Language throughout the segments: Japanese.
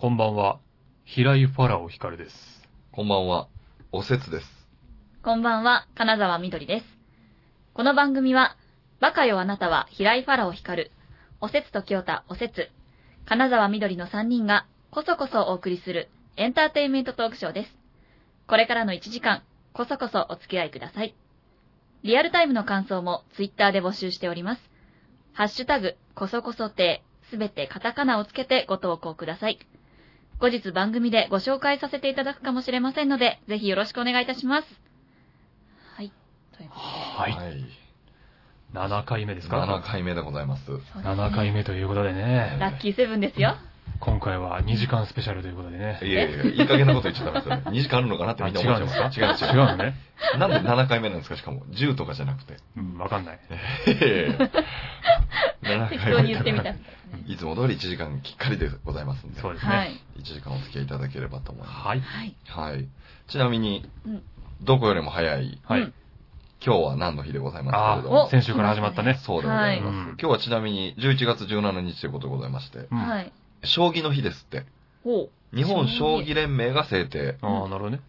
こんばんは。平井ファラオ光です。こんばんは、おせつです。こんばんは、金沢みどりです。この番組は、バカよあなたは平井ファラオ光る、おせつと清田おせつ、金沢みどりの3人が、こそこそお送りするエンターテインメントトークショーです。これからの1時間、こそこそお付き合いください。リアルタイムの感想もツイッターで募集しております。ハッシュタグ、こそこそ亭、すべてカタカナをつけてご投稿ください。後日番組でご紹介させていただくかもしれませんので、ぜひよろしくお願いいたします。はい。ということで。はい。7回目ですか？7回目でございます。そうですね ?7 回目ということでね、ラッキーセブンですよ。今回は2時間スペシャルということでね。いやいや、いい加減なこと言っちゃったんですよ。2時間あるのかなってみんな思っちゃいます。あ違うんですか違うのね。なんで7回目なんですか？しかも、10とかじゃなくて。うん、わかんない。ええ7適当に言ってみた。いつも通り1時間きっかりでございますんで、そうですはいね。。1時間お付き合いいただければと思いまはい。はい。す。はい。ちなみにうん、どこよりも早い、はい。うん今日は何の日でございますあけれども？お、先週から始まったね。そうでございます。はい今日はちなみに11月17日ということでございまして、うん。はい。将棋の日ですって。ほう。日本将棋連盟が制定。ああ、なるほどね。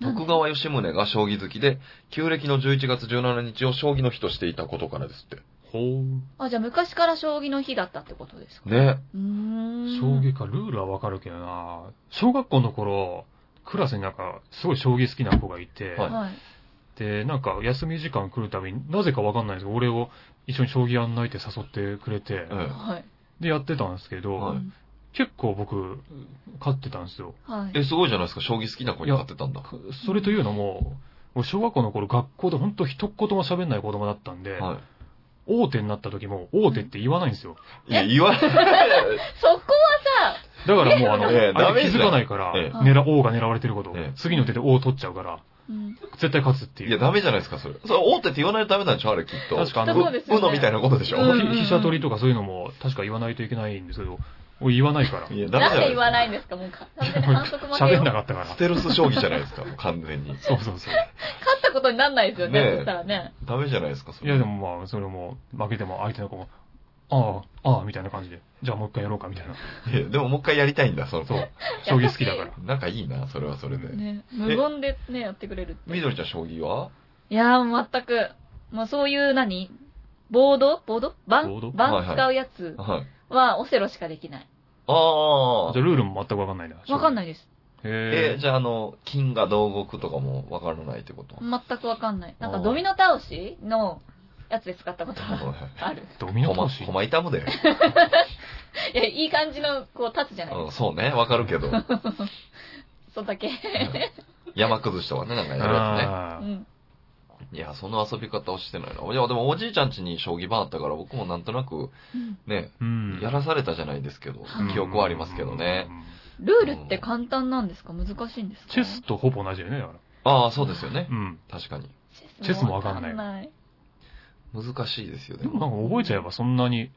徳川吉宗が将棋好きで、旧暦の11月17日を将棋の日としていたことからですって。ほう。あ、じゃあ昔から将棋の日だったってことですか？ね。うーん。将棋か、ルールはわかるけどな小学校の頃、クラスになんか、すごい将棋好きな子がいて、はいはい。で、なんか休み時間来るたびに、なぜかわかんないんですけど、俺を一緒に将棋やんないって誘ってくれて、うんはい。で、やってたんですけど、はいうん結構僕、勝ってたんですよ。はい。え、すごいじゃないですか。将棋好きな子になってたんだ。それというのも、俺小学校の頃学校で本当一言も喋んない子供だったんで、は大手になった時も、大手って言わないんですよ。い。いや、言わない。そこはだからもうあの、ええ相手気づかないから、ええ狙、王が狙われてること、ええ次の手で王取っちゃうから、さ、うん。絶対勝つっていう。いや、ダメじゃないですか、それ。それ、大手って言わないとダメなんでしょあれ、きっと。確かあのそうですよねうのみたいなことでしょ、うんひ飛車取りとかそういうのも確か言わないといけないんですけど、俺言わないから。いや、ダメじゃなんで言わないんでですか？もうか、完全に反則負けよ喋んなかったからス。テルス将棋じゃないですか、もう完全に。そうそうそう。勝ったことになんないですよね、ねえそしたらね。ダメじゃないですか、それ。いやでもまあ、それも、負けても相手の子も、ああ、ああ、みたいな感じで、じゃあもう一回やろうか、みたいな。いやでももう一回やりたいんだ、その子そう。将棋好きだから。なんかいいな、それはそれで。ね無言でね、やってくれるって。みどりちゃん将棋は？いやー、もう全く、もうそういう何？ボード？ボード？ボー盤ド盤使うやつはい。はオセロしかできない。ああじゃ。あルールも全くわかんないんだ。い。わかんないです。へえ。えじゃああの、金がどう動くとかもわからないってこと？全くわかんない。なんかドミノ倒しのやつで使ったことがある。ドミノ倒し？コマ痛むで。いや、いい感じの、こう、立つじゃないうん、ですそうね、わかるけど。か。そんだけ。山崩しとかね、なんかやるやああ。うん。いや、その遊び方をしてないな。いや、でもおじいちゃん家に将棋盤あったから僕もなんとなく、ね、うん。やらされたじゃないですけど、うん記憶はありますけどね。ルールって簡単なんですか？難しいんですか？チェスとほぼ同じだよね、だかああ、そうですよねら。。うん。確かに。チェスもわかんないない。難しいですよね。でもなんか覚えちゃえばそんなに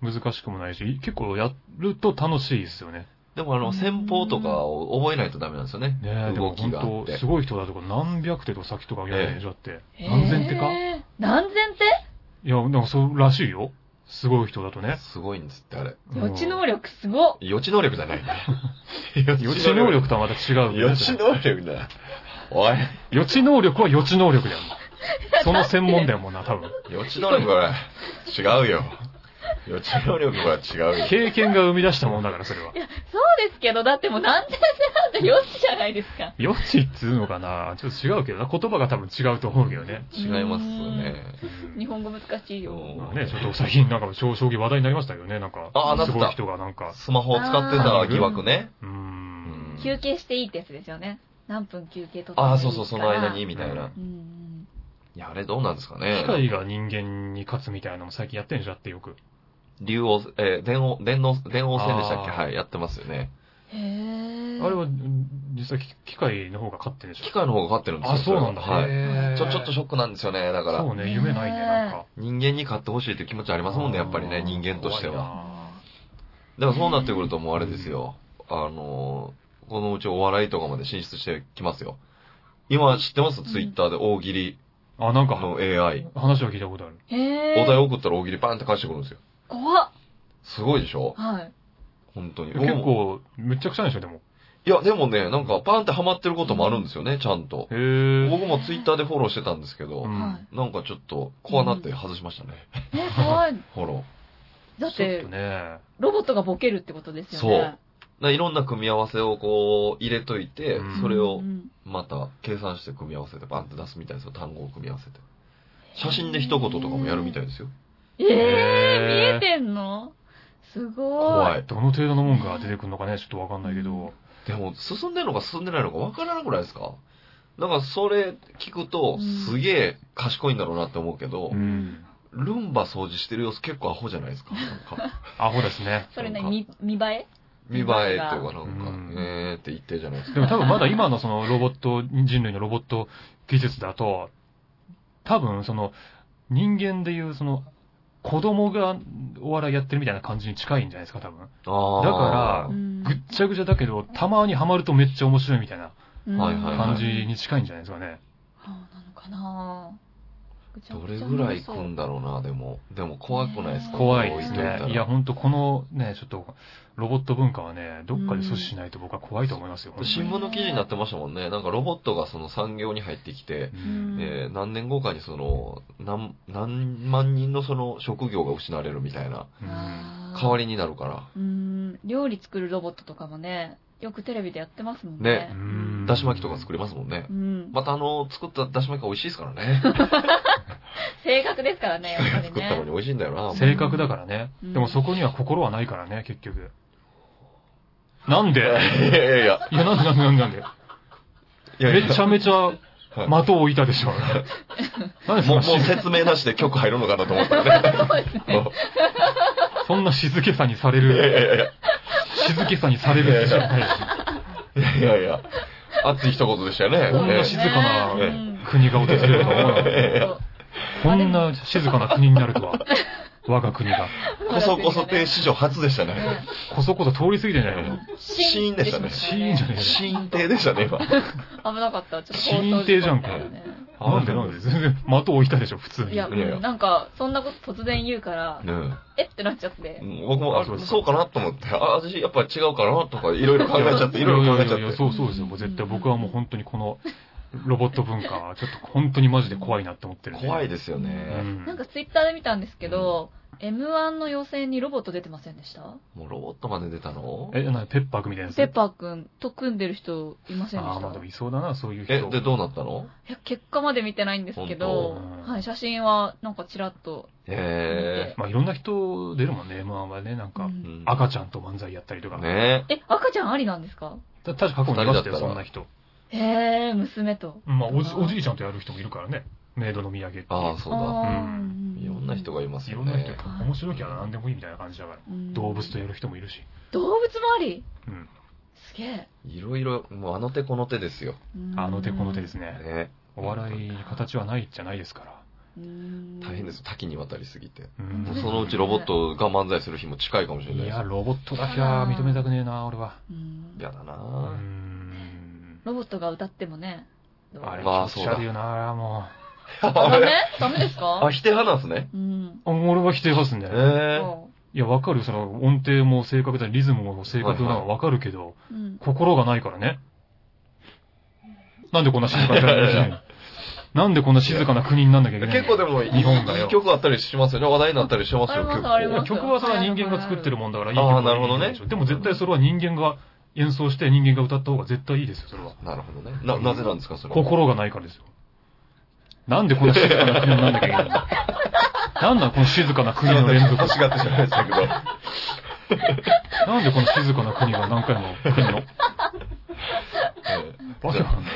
難しくもないし、結構やると楽しいですよね。でもあの、戦法とかを覚えないとダメなんですよね。ねえ、でも動きがあす。ごい人だとか何百手とか先とかやるでしょ、だって。何千手か？何千いや、なんかそうらしいよ。すごい人だとね。すごいんですって、あれ。手予知能力すごっ予知能力じゃないね。予知能力とはまた違う、ね。予知能力だ。おい。予知能力は予知能力だよ。その専門だよもんな、多分。予知能力は違うよ。予知能力は違うよ。経験が生み出したもんだから、それは。いや、そうですけど、だってもう何千手なんて予知じゃないですか。予知っつうのかなちょっと違うけどな。言葉が多分違うと思うけどね。違いますよね。うん日本語難しいよ。ね、ちょっと最近なんか将将棋話題になりましたけどね、なんか。ああなすごい人がなんか。スマホを使ってた疑惑ね。うーん。休憩していいってやつですよね。何分休憩取ってああ、そうそう、その間に、。みたいな。うん。いや、あれどうなんですかね機。械が人間に勝つみたいなのも最近やってんでしょだってよく。竜王、えー電王、電王、電王戦でしたっけ？はい、やってますよね。へえ。あれは、うん実際機機械の方が勝ってんでしょ機械の方が勝ってるんですよ。あ、そうなんだ。はい。ちょ、ちょっとショックなんですよね。だから、そうね、夢ないね、なんか。人間に勝ってほしいっていう気持ちありますもんね、やっぱりね、人間としては。は。だからそうなってくるともうあれですよ。あのー、このうちお笑いとかまで進出してきますよ。今知ってます？ツイッターで大喜利あ、なんか、の AI。話は聞いたことある。へえ。お題送ったら大喜利パンって返してくるんですよ。怖っ。すごいでしょ？はい。本当に。結構、めちゃくちゃなんでしょ、でも。いや、でもね、なんかパンってハマってることもあるんですよね、ちゃんと。へー。僕もツイッターでフォローしてたんですけど、うんはなんかちょっと怖なって外しましたね。い。え、怖い。フォロー。だっちょってと、ね。ロボットがボケるってことですよね。だからいろんな組み合わせをこう入れといて、うんそれをうんまた計算して組み合わせてバンって出すみたいですよ、単語を組み合わせて。写真で一言とかもやるみたいですよ。えー、見えてんの？すごい。怖い。どの程度のもんが出てくるのかね、ちょっとわかんないけど。でも、進んでるのか進んでないのかわからなくないですか？だからそれ聞くとう、んすげえ賢いんだろうなって思うけど、うん。ルンバ掃除してる様子結構アホじゃないですか？なんか アホですね。それね、なんか見、見栄え？見栄えっていうかなんか、うんえーって言ってるじゃないですでか。も多分まだ今のそのロボット、人類のロボット技術だと、多分その人間でいうその子供がお笑いやってるみたいな感じに近いんじゃないですか、多分。だからうんぐっちゃぐちゃだけど、たまにハマるとめっちゃ面白いみたいなうんはいはいはい感じに近いんじゃないですかね。そうなのかなぐちゃどれぐらいそう来んだろうな、でも。でも怖くないですか？怖いですね。いや、ほんとこのね、ちょっとロボット文化はね、どっかで阻止しないと僕は怖いと思いますよ。新聞の記事になってましたもんね。なんかロボットがその産業に入ってきて、うん。えー何年後かにその、何、何万人のその職業が失われるみたいな。代わりになるから。うん、料理作るロボットとかもね、よくテレビでやってますもんねね。うんだし巻きとか作れますもんねう。ん。またあの、作っただし巻きが美味しいですからね。正確ですからね、やっぱり作ったのにね。美味しいんだよな。正確だからね。うんでもそこには心はないからね、結局。なんで？いやいやいや。いや、なんでなんでなんで？なんでいやいやめちゃめちゃはい的を置いたでしょ。なんでそもう、もうんな静説明なしで曲入るのかなと思ったらね。そうですね。そんな静けさにされいやいる、やいやいや。静けさにされるってじゃないし。いやいやいや。熱い一言でしたよね。こんなええ静かなうん国が訪れるとは思わなかこんな静かな国になるとは、我が国が。こそこそ亭史上初でしたね。こそこそ通り過ぎてないの？シーンでしたねシーンじゃねえシーン亭でしたね、今。危なかった。ちょっとシーン亭じゃんかねなんでなんで？全 然的を置いたでしょ、普通に。いや、いやいやうんなんか、そんなこと突然言うから、ねえってなっちゃってえ。僕も、あそうそうかなと思って、あ、私やっぱ違うかなとか、いろいろ考えちゃって、いろいろ考えちゃいやいやいやって。そうそうですよ。もう絶対僕はもう本当にこのロボット文化はちょっと本当にマジで怖いなって思ってるんで。怖いですようね。ん。なんかツイッターで見たんですけど、M1 の予選にロボット出てませんでした？もうロボットまで出たの？え、なにペッパーくみたいなやつ？ペッパーくんと組んでる人いませんでああ、したまあでもいそうだな、そういう人。え、で、どうなったの？いや、結果まで見てないんですけどはい、写真はなんかちらっと。へまあいろんな人出るもんね、M1 はね。なんか、うんえ。うん赤ちゃんと漫才やったりとか。ねえ、赤ちゃんありなんですか？た確か過去にいましたよ、そんな人。へえ、娘と。まあおじ、おじいちゃんとやる人もいるからね。メイドの土産っていう。ああ、そうだ。うんいろんな人がいますよいろんな人面白いきゃ何でもいいみたいな感じだから。うん動物とやる人もいるし。動物もあり？うん。すげえ。いろいろ、もうあの手この手ですよ。あの手この手ですね。ね。ね。お笑いに形はないじゃないですから。大変です。。多岐にわたりすぎて。うんもうそのうちロボットが漫才する日も近いかもしれないですいや、。ロボットだけは認めたくねえな、俺は。うん嫌だなうぁ。ん。ロボットが歌ってもね。あれ、まあ気持ち悪いよな、もあ、ダメ？ダメです あ、か否定派なんですね。うん。う。俺は否定派っすね。ええ。そいや、わかる、その、音程も正確だ、リズムも正確なのはわかるけど、う。うん。心がないからね。なんでこんな静かになら なんでこんな静かな国になんなきゃいけないの結構でも、日本がよいい曲あったりしますよね。話題になったりしますよ、あります結構。あります曲はそれは人間が作ってるもんだからいいあー曲なるほどねいいでしょでも絶対それは人間が演奏して人間が歌った方が絶対いいですよ、それは。なるほどね。な、なぜなんですか、それは？心がないからですよ。なんでこんな静かな国になんなきゃいけ？ないのなんだこの静かな国の連続？欲しがってしまいましたけど。なんでこの静かな国が何回も来るの？ええわけわかんない。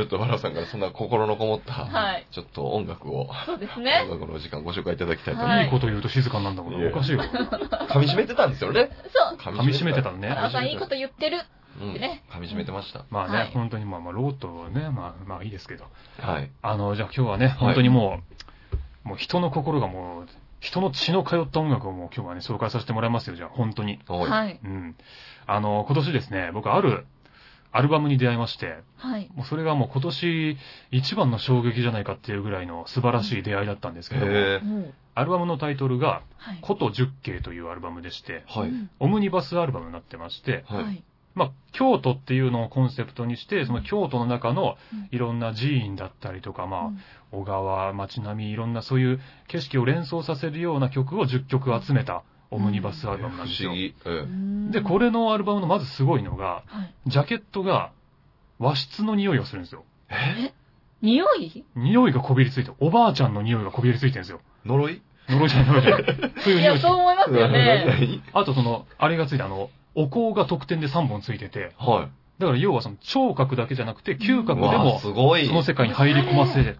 ちょっとバラさんからそんな心のこもった、はい。ちょっと音楽を、そうですね。音楽の時間ご紹介いただきたいと思いはいいいこと言うと静かになるんだもん。おかしいよ。ます。噛み締めてたんですよね。そう。噛噛み締めてたのねあなたいいこと言ってる。うん。ね噛み締めてました。まあね、はい本当にまあまあ、ロートね、まあまあいいですけど。はい。あの、じゃあ今日はね、本当にもう、もう人の心がもう、人の血の通った音楽をもう今日はね、紹介させてもらいますよ、じゃあ、本当に。はい。はい。うん。あの、今年ですね、僕あるアルバムに出会いまして、はい。もうそれがもう今年一番の衝撃じゃないかっていうぐらいの素晴らしい出会いだったんですけども。アルバムのタイトルが、はい。古都十景というアルバムでして、はい。うんオムニバスアルバムになってまして、はい。はい。まあ、京都っていうのをコンセプトにして、その京都の中のうんいろんな寺院だったりとか、まあ、うん小川、街並み、いろんなそういう景色を連想させるような曲を10曲集めたオムニバスアルバムなんですよ。不思議。ええで、これのアルバムのまずすごいのが、はい。ジャケットが和室の匂いをするんですよ。え？匂い？匂いがこびりついて、おばあちゃんの匂いがこびりついてるんですよ。呪い？呪いじゃない、呪いじゃない。そういういや、匂いそう思いますよね。何あとその、あれがついて、あの、お香が特典で3本ついてて、はい。だから要はその聴覚だけじゃなくて、嗅覚でもすごい。その世界に入り込ませ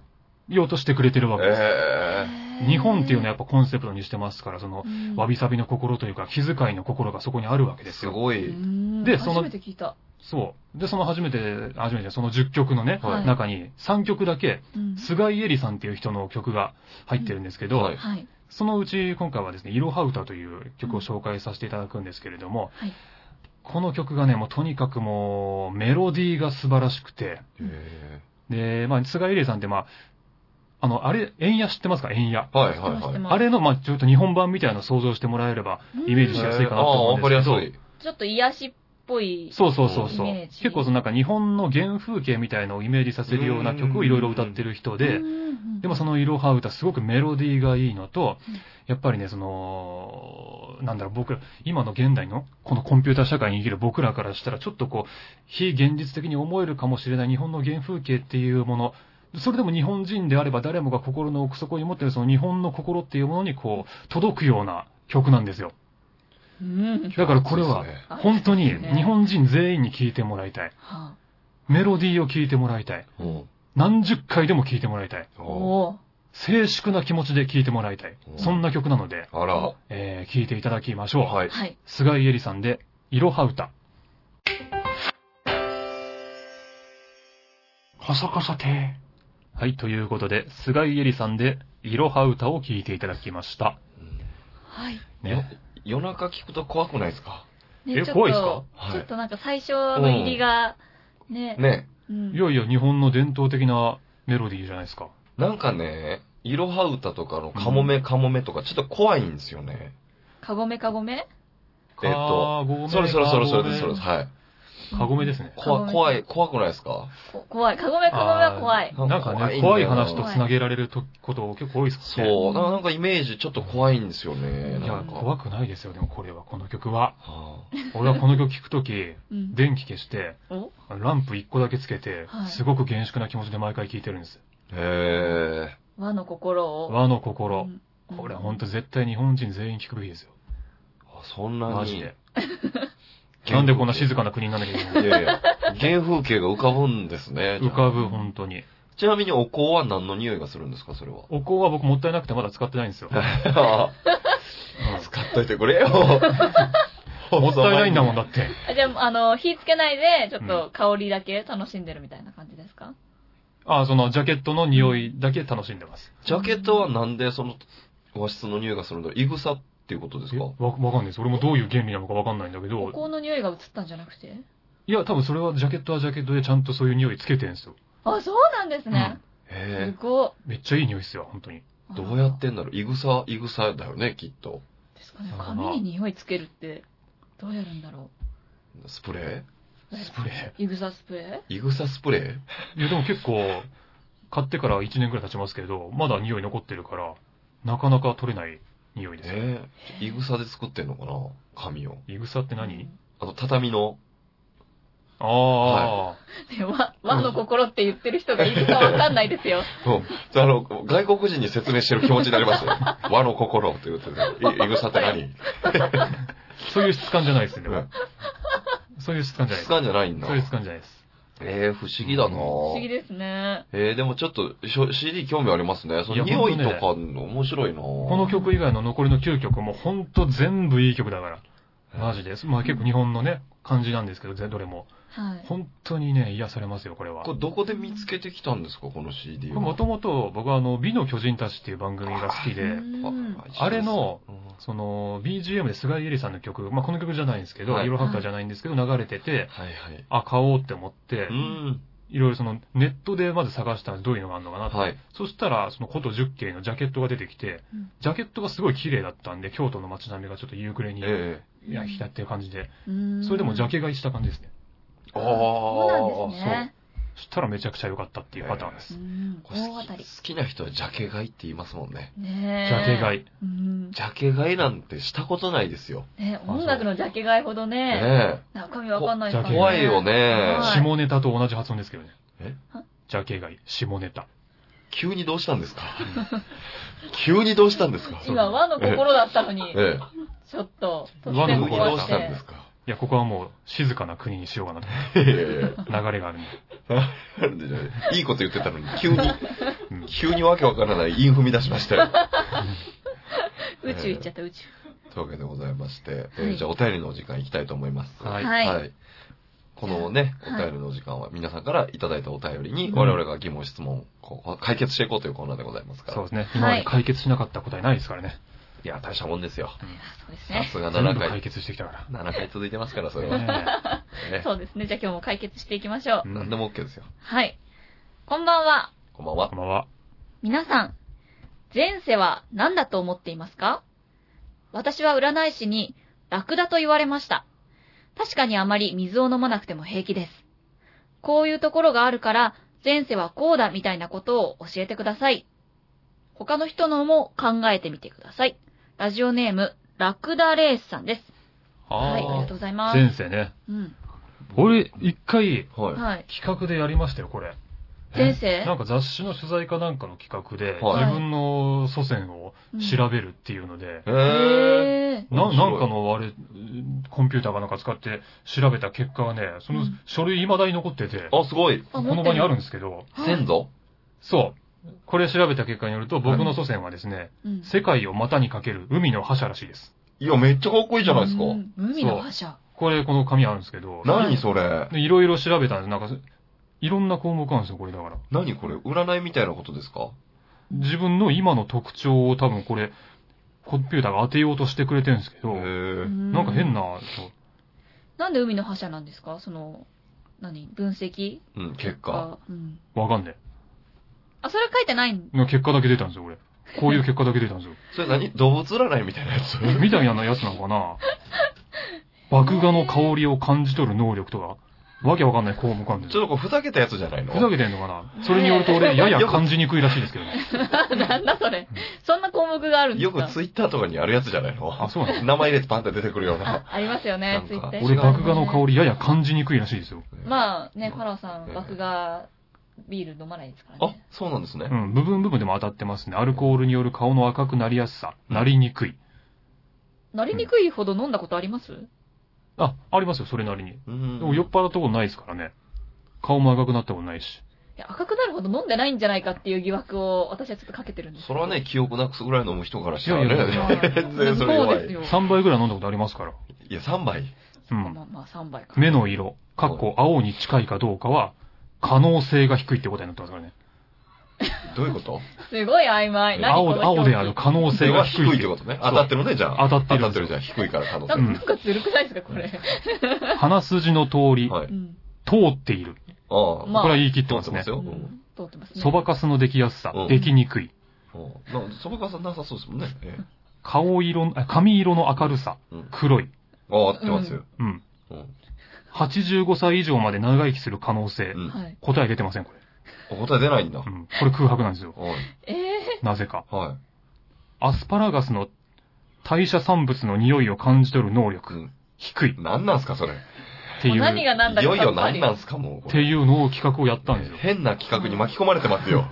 ようとしてくれてるわけです。え日本っていうのはやっぱコンセプトにしてますから、その、うんわびさびの心というか、気遣いの心がそこにあるわけえですすごい。んでその初めて聞いた。そう。で、その初めて、初めて、その10曲のね、はい中に3曲だけ、うん菅井絵理さんっていう人の曲が入ってるんですけど、はいはい。そのうち今回はですね、いろは歌という曲を紹介させていただくんですけれども、はい。この曲がね、もうとにかくもう、メロディーが素晴らしくて、えで、まあ、菅井絵理さんってまあ、あの、あれ、円野知ってますか？円野。えはいはい知ってます知ってはい。あれの、まあ、ちょっと日本版みたいなのを想像してもらえれば、イメージしやすいかなと思うんですけど、すい。ちょっと癒しっぽい。そうそうそうそう結構そのなんか日本の原風景みたいのをイメージさせるような曲をいろいろ歌ってる人で、でもそのいろは歌すごくメロディーがいいのとうん、やっぱりね、その、なんだろう、僕ら、今の現代のこのコンピューター社会に生きる僕らからしたらちょっとこう、非現実的に思えるかもしれない日本の原風景っていうもの、それでも日本人であれば誰もが心の奥底に持ってるその日本の心っていうものにこう、届くような曲なんですよ。うん。だからこれは本当に日本人全員に聴いてもらいたい。はメロディーを聴いてもらいたい。うん何十回でも聴いてもらいたい。静粛な気持ちで聴いてもらいたい。そんな曲なので、あら。えー、聴いていただきましょう。はい。はい。菅井絵理さんで、いろは歌。カサカサてはい、ということで、菅井絵理さんで、いろは歌を聴いていただきました。はい。ね。夜中聞くと怖くないですか？えちょっと怖いですか？はいちょっとなんか最初の入りが、ね。ね。うんいやいや、日本の伝統的なメロディーじゃないですか。なんかね、いろは歌とかのカモメカモメとかちょっと怖いんですよね。かごめかごめえっとかごめそれそれそれそれです、それかです。はい。ごめかごめですね。怖怖い、怖くないですか？こ怖い。かごめかごめは怖い。なんかね、怖い話と繋げられるとこと結構多いですね。そう。なんかイメージちょっと怖いんですよね。いや怖くないですよ、でもこれは、この曲は。は俺はこの曲聴くとき、うん電気消して、お？ランプ1個だけつけては、いすごく厳粛な気持ちで毎回聴いてるんです。あへ和の心を。和の心。うんこれは本当絶対日本人全員聴くべきですよ。ーあそんなに。マジで。なんでこんな静かな国になんなきゃいけないいやいや、原風景が浮かぶんですね。の浮かぶ、本当に。ちなみにお香は何の匂いがするんですか、それは？お香は僕もったいなくてまだ使ってないんですよ。使っといてくれよ。う んもったいないんだもんだって。あじゃあ、あの、火つけないで、ちょっと香りだけ楽しんでるみたいな感じですか？あ、そのジャケットの匂いだけ楽しんでます。ジャケットはなんでその和室の匂いがするんだろう？いぐさっていうことですか？えわわかんないです。俺もどういう原理なのかわかんないんだけど、お香の匂いが移ったんじゃなくて？いや、多分それはジャケットはジャケットでちゃんとそういう匂いつけてるんですよ。あ、そうなんですね。へすごめっちゃいい匂いっすよ、本当に。い。え。どうやってんだろう？いぐさ、いぐさだよね、きっと。ですかね。髪に匂いつけるって、どうやるんだろスプレう。スプレー？イグサスプレー？いぐさスプレいや、でも結構、買ってから1年くらい経ちますけど、まだ匂い残ってるから、なかなか取れない匂いーですよ。ええ。いぐさで作ってんのかな？髪を。いぐさってー何、あの、畳の。あで和和の心って言ってる人がいるかわかんないですよ。うん。あの、外国人に説明してる気持ちになりますよ。和の心って言ってて。いいぐさって何？あ、そういう質感じゃないですね。うんそういう質感じゃない質です。感じゃないんだそう。いう質感じゃないです。ええ不思議だな不思議ですね。えー、でもちょっと CD 興味ありますね。その匂いとかほ面白いなこの曲以外の残りの9曲もほんと全部いい曲だから。マジです。まあ結構日本のね、感じなんですけど、ぜどれも。はい。本当にね、癒されますよ、これは。これどこで見つけてきたんですかこの CD は？もともと僕はあの、美の巨人たちっていう番組が好きで、うんああれの、うんその、BGM で菅井絵理さんの曲、まあこの曲じゃないんですけど、はいイロハクターじゃないんですけど、流れてて、はいはい。あ、買おうって思ってう、ん。いろいろそのネットでまず探したらどういうのがあるのかなと。はい。そしたら、その古都十景のジャケットが出てきて、うんジャケットがすごい綺麗だったんで、京都の街並みがちょっと夕暮れに、えいや、浸ってる感じで、うーんそれでもジャケ買いした感じですね。えああ。そうなんですね。そしたらめちゃくちゃ良かったっていうパターンです。好き大当たり。好きな人はジャケ買いって言いますもんね。ねえ。ジャケ買い。うん。ジャケ買いなんてしたことないですよ。ね音楽のジャケ買いほどね、ね中身わかんないですからね。怖いよねはい下ネタと同じ発音ですけどね。え？ジャケ買い、下ネタ。急にどうしたんですか？急にどうしたんですか？今、和の心だったのに、ええ。ちょっと、突和の然急にどうし。たんですか？いや、ここはもう静かな国にしようかなと。いやいやいや流れがあるんで。なんでじゃないいいこと言ってたのに、急に、うん急にわけわからないイン踏み出しましたよ。宇宙行っちゃった、宇宙。というわけでございまして、えはいーじゃあお便りのお時間行きたいと思います。はいはいこのね、おはい便りのお時間は皆さんからいただいたお便りに、うん我々が疑問質問をこう解決していこうというコーナーでございますから。そうですね。今まで解決しなかった答えないですからね。いや、大したもんですよ。そうですね。さすが全7回。部解決してきたか7回続いてますから、それら。は。ねねそうですね。じゃあ今日も解決していきましょう。うん何でも OK ですよ。はい。こんばんは。こんばんはこん。ばんは。皆さん、前世は何だと思っていますか？私は占い師にラクダと言われました。確かにあまり水を飲まなくても平気です。こういうところがあるから、前世はこうだみたいなことを教えてください。他の人のも考えてみてください。ラジオネーム、ラクダレースさんです。はい、ありがとうございます。前世ね。うん。俺、一回、はい。はい。企画でやりましたよ、これ。前世なんか雑誌の取材かなんかの企画で、はい自分の祖先を調べるっていうので、えー。へー。ななんかのあれ、コンピューターかなんか使って調べた結果がね、そのうん書類未だに残ってて、あ、すごい。あこの場にあるんんですけど、先祖？そう。これ調べた結果によると、僕の祖先はですね、うん世界を股にかける海の覇者らしいです。いや、めっちゃかっこいいじゃないですか。うん海の覇者。これ、この紙あるんですけど、何それ？でいろいろ調べたんです。なんか、いろんな項目あるんですよ、これだから。何これ？占いみたいなことですか？自分の今の特徴を多分これ、コンピューターが当てようとしてくれてるんですけへど、ー。なんか変な、そうなんで海の覇者なんですか？その、何？分析？うん、結果。が。うん。わかんねあ、それ書いてないん？え。結果だけ出たんですよ、俺。こういう結果だけ出たんですよ。それ何？動物占いみたいなやつ？みたいなやつなのかな？麦芽の香りを感じ取る能力とか、わけわかんない項目あるんですよ。ちょっとこれふざけたやつじゃないの？ふざけてんのかな？それによると俺、やや感じにくいらしいですけどね。なんだそれ？そんな項目があるんですか？よくツイッターとかにあるやつじゃないの？あ、そうなんです名前入れてパンって出てくるようあな。、ありますよねなん、かツイッター。俺、麦芽の香りやや感じにくいらしいですよ。まあね、ファラオさん、麦芽ビール飲まないですからあね。、そうなんですねう。ん、部分部分でも当たってますね。アルコールによる顔の赤くなりやすさ、なりにくい。なりにくいほど飲んだことあります？あ、ありますよ、それなりに。うでも酔っん。払ったことないですからね。顔も赤くなったことないし。いや、赤くなるほど飲んでないんじゃないかっていう疑惑を私はちょっとかけてるんですそれはね、記憶なくすぐらい飲む人からしたらいやいやいねや、全然それ弱い。ですよ。3倍ぐらい飲んだことありますから。いや、3杯。うんまあまあ、3倍か。目の色、かっこ青に近いかどうかは、可能性が低いってことになってますからね。どういうこと？すごい曖昧。何青青である可能性が低い低いってことね。当たってるね、じゃあ。当たってる当たってるじゃん。低いから可能性。なんかなんかずるくないですか、これ。鼻筋の通り、はい。うん。あ通っている。あ。まあこれは言い切ってますね通。うってますよ。ん通ってますね。そばかすのできやすさうん、できにくい。うんなんそばかさなさそうですもんね。ええ顔色、あ髪色の明るさうん、黒い。ああ、合ってますよ。うん。うん。85歳以上まで長生きする可能性。うん。はい。答え出てません、これ。あ答え出ないんだ。うん。これ空白なんですよ。はい。ええなぜか。はアスパラガスの代謝産物の匂いを感じ取る能い。う力、ん。低いっ何なんすか、それ。ていう、何が何だいよいよかさっぱり何なんすか、もう。っていうのを企画をやったんですよ。変な企画に巻き込まれてますよ。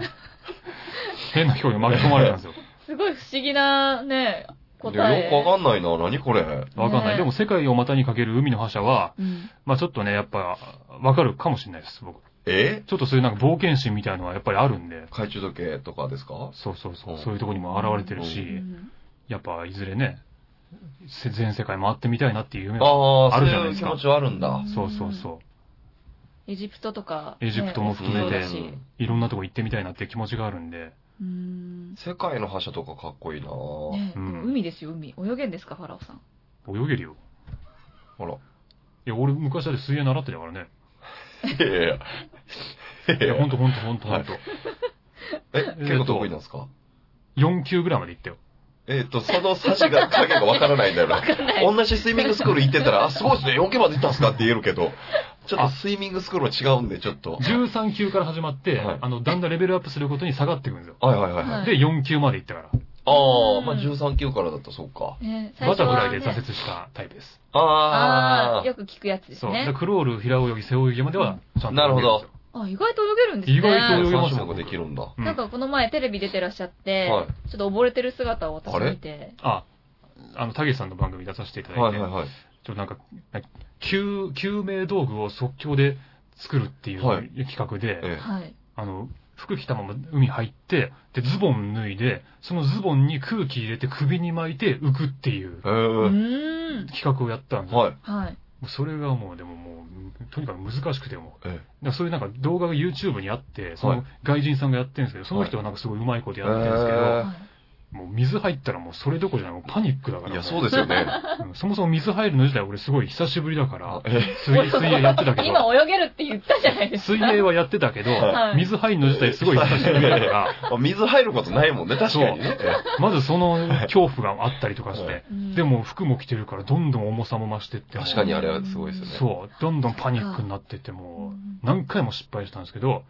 変な表現巻き込まれたんですよ。すごい不思議なね、答え。よくわかんないな。何これ。わかんない。ねでも世界を股にかける海の覇者は、うん。まあちょっとね、やっぱ、わかるかもしれないです、僕。え？ちょっとそういうなんか冒険心みたいなのはやっぱりあるんで、懐中時計とかですか？そうそうそうう、んそういうとこにも現れてるうし、んやっぱいずれね、せ全世界回ってみたいなっていう夢がああ、あそうるじゃないですかいう気持ちはあるんだ。そうそうそエジプトとか。エジプトも含めて。いろんなとこ行ってみたいなっていう気持ちがあるんで、うん。世界の覇者とかかっこいいなねでうんも海ですよ、海。泳げんですか、ファラオさん。泳げるよ。ほら。いや、俺昔だって水泳習ってたからね。いやいやいや。いや、ほんとほんとほんとほんと。え、結構得意なんですか？4級ぐらいまで行ったよ。えっ、と、その差しが、影がわからないんだよな。同じスイミングスクール行ってたら、あ、すごいですね、4級まで行ったんすかって言えるけど、ちょっとスイミングスクールは違うんで、ちょっと。13級から始まって、はいあの、だんだんレベルアップすることに下がっていくんですよ。はいはいはいで、4級まで行ったから。ああ、うんまあ13級からだったらそうか。ね最バタフライで挫折したタイプです。あああ、よく聞くやつですそう。クロール、平泳ぎ、背泳ぎまでは、ちゃんと泳げるんですよ。なるほどあ、意外と泳げるんですね。意外とあ。泳げます3種目できるんだ。うんなんかこの前テレビ出てらっしゃって、はいちょっと溺れてる姿を私見て、あ、あの、たけしさんの番組出させていただいて、はいはいはい。ちょっとなんか、救、救命道具を即興で作るっていうはい企画で、えはい。あの、服着たまま海入って、で、ズボン脱いで、そのズボンに空気入れて首に巻いて浮くっていう。企画をやったんですよ。はい。はい。もうそれがもう、でももう、とにかく難しくても。う。え。だからそういうなんか動画が YouTube にあって、そはい。の外人さんがやってるんですけど、その人はなんかすごい上手いことやってるんですけど、はいもう水入ったらもうそれどころじゃない、もうパニックだから。いや、そうですよね。うん。そもそも水入るの自体俺すごい久しぶりだから、え水水泳やってたけど、今泳げるって言ったじゃないですか。水泳はやってたけど、はい。水入るの自体すごい久しぶりだから、ま あ水入ることないもんね、確かにね。まずその恐怖があったりとかしはて、うん。でも服も着てるからどんどん重さも増してっても、確かにあれはすごいですよね。そう、どんどんパニックになってってもうん。う、何回も失敗したんですけど、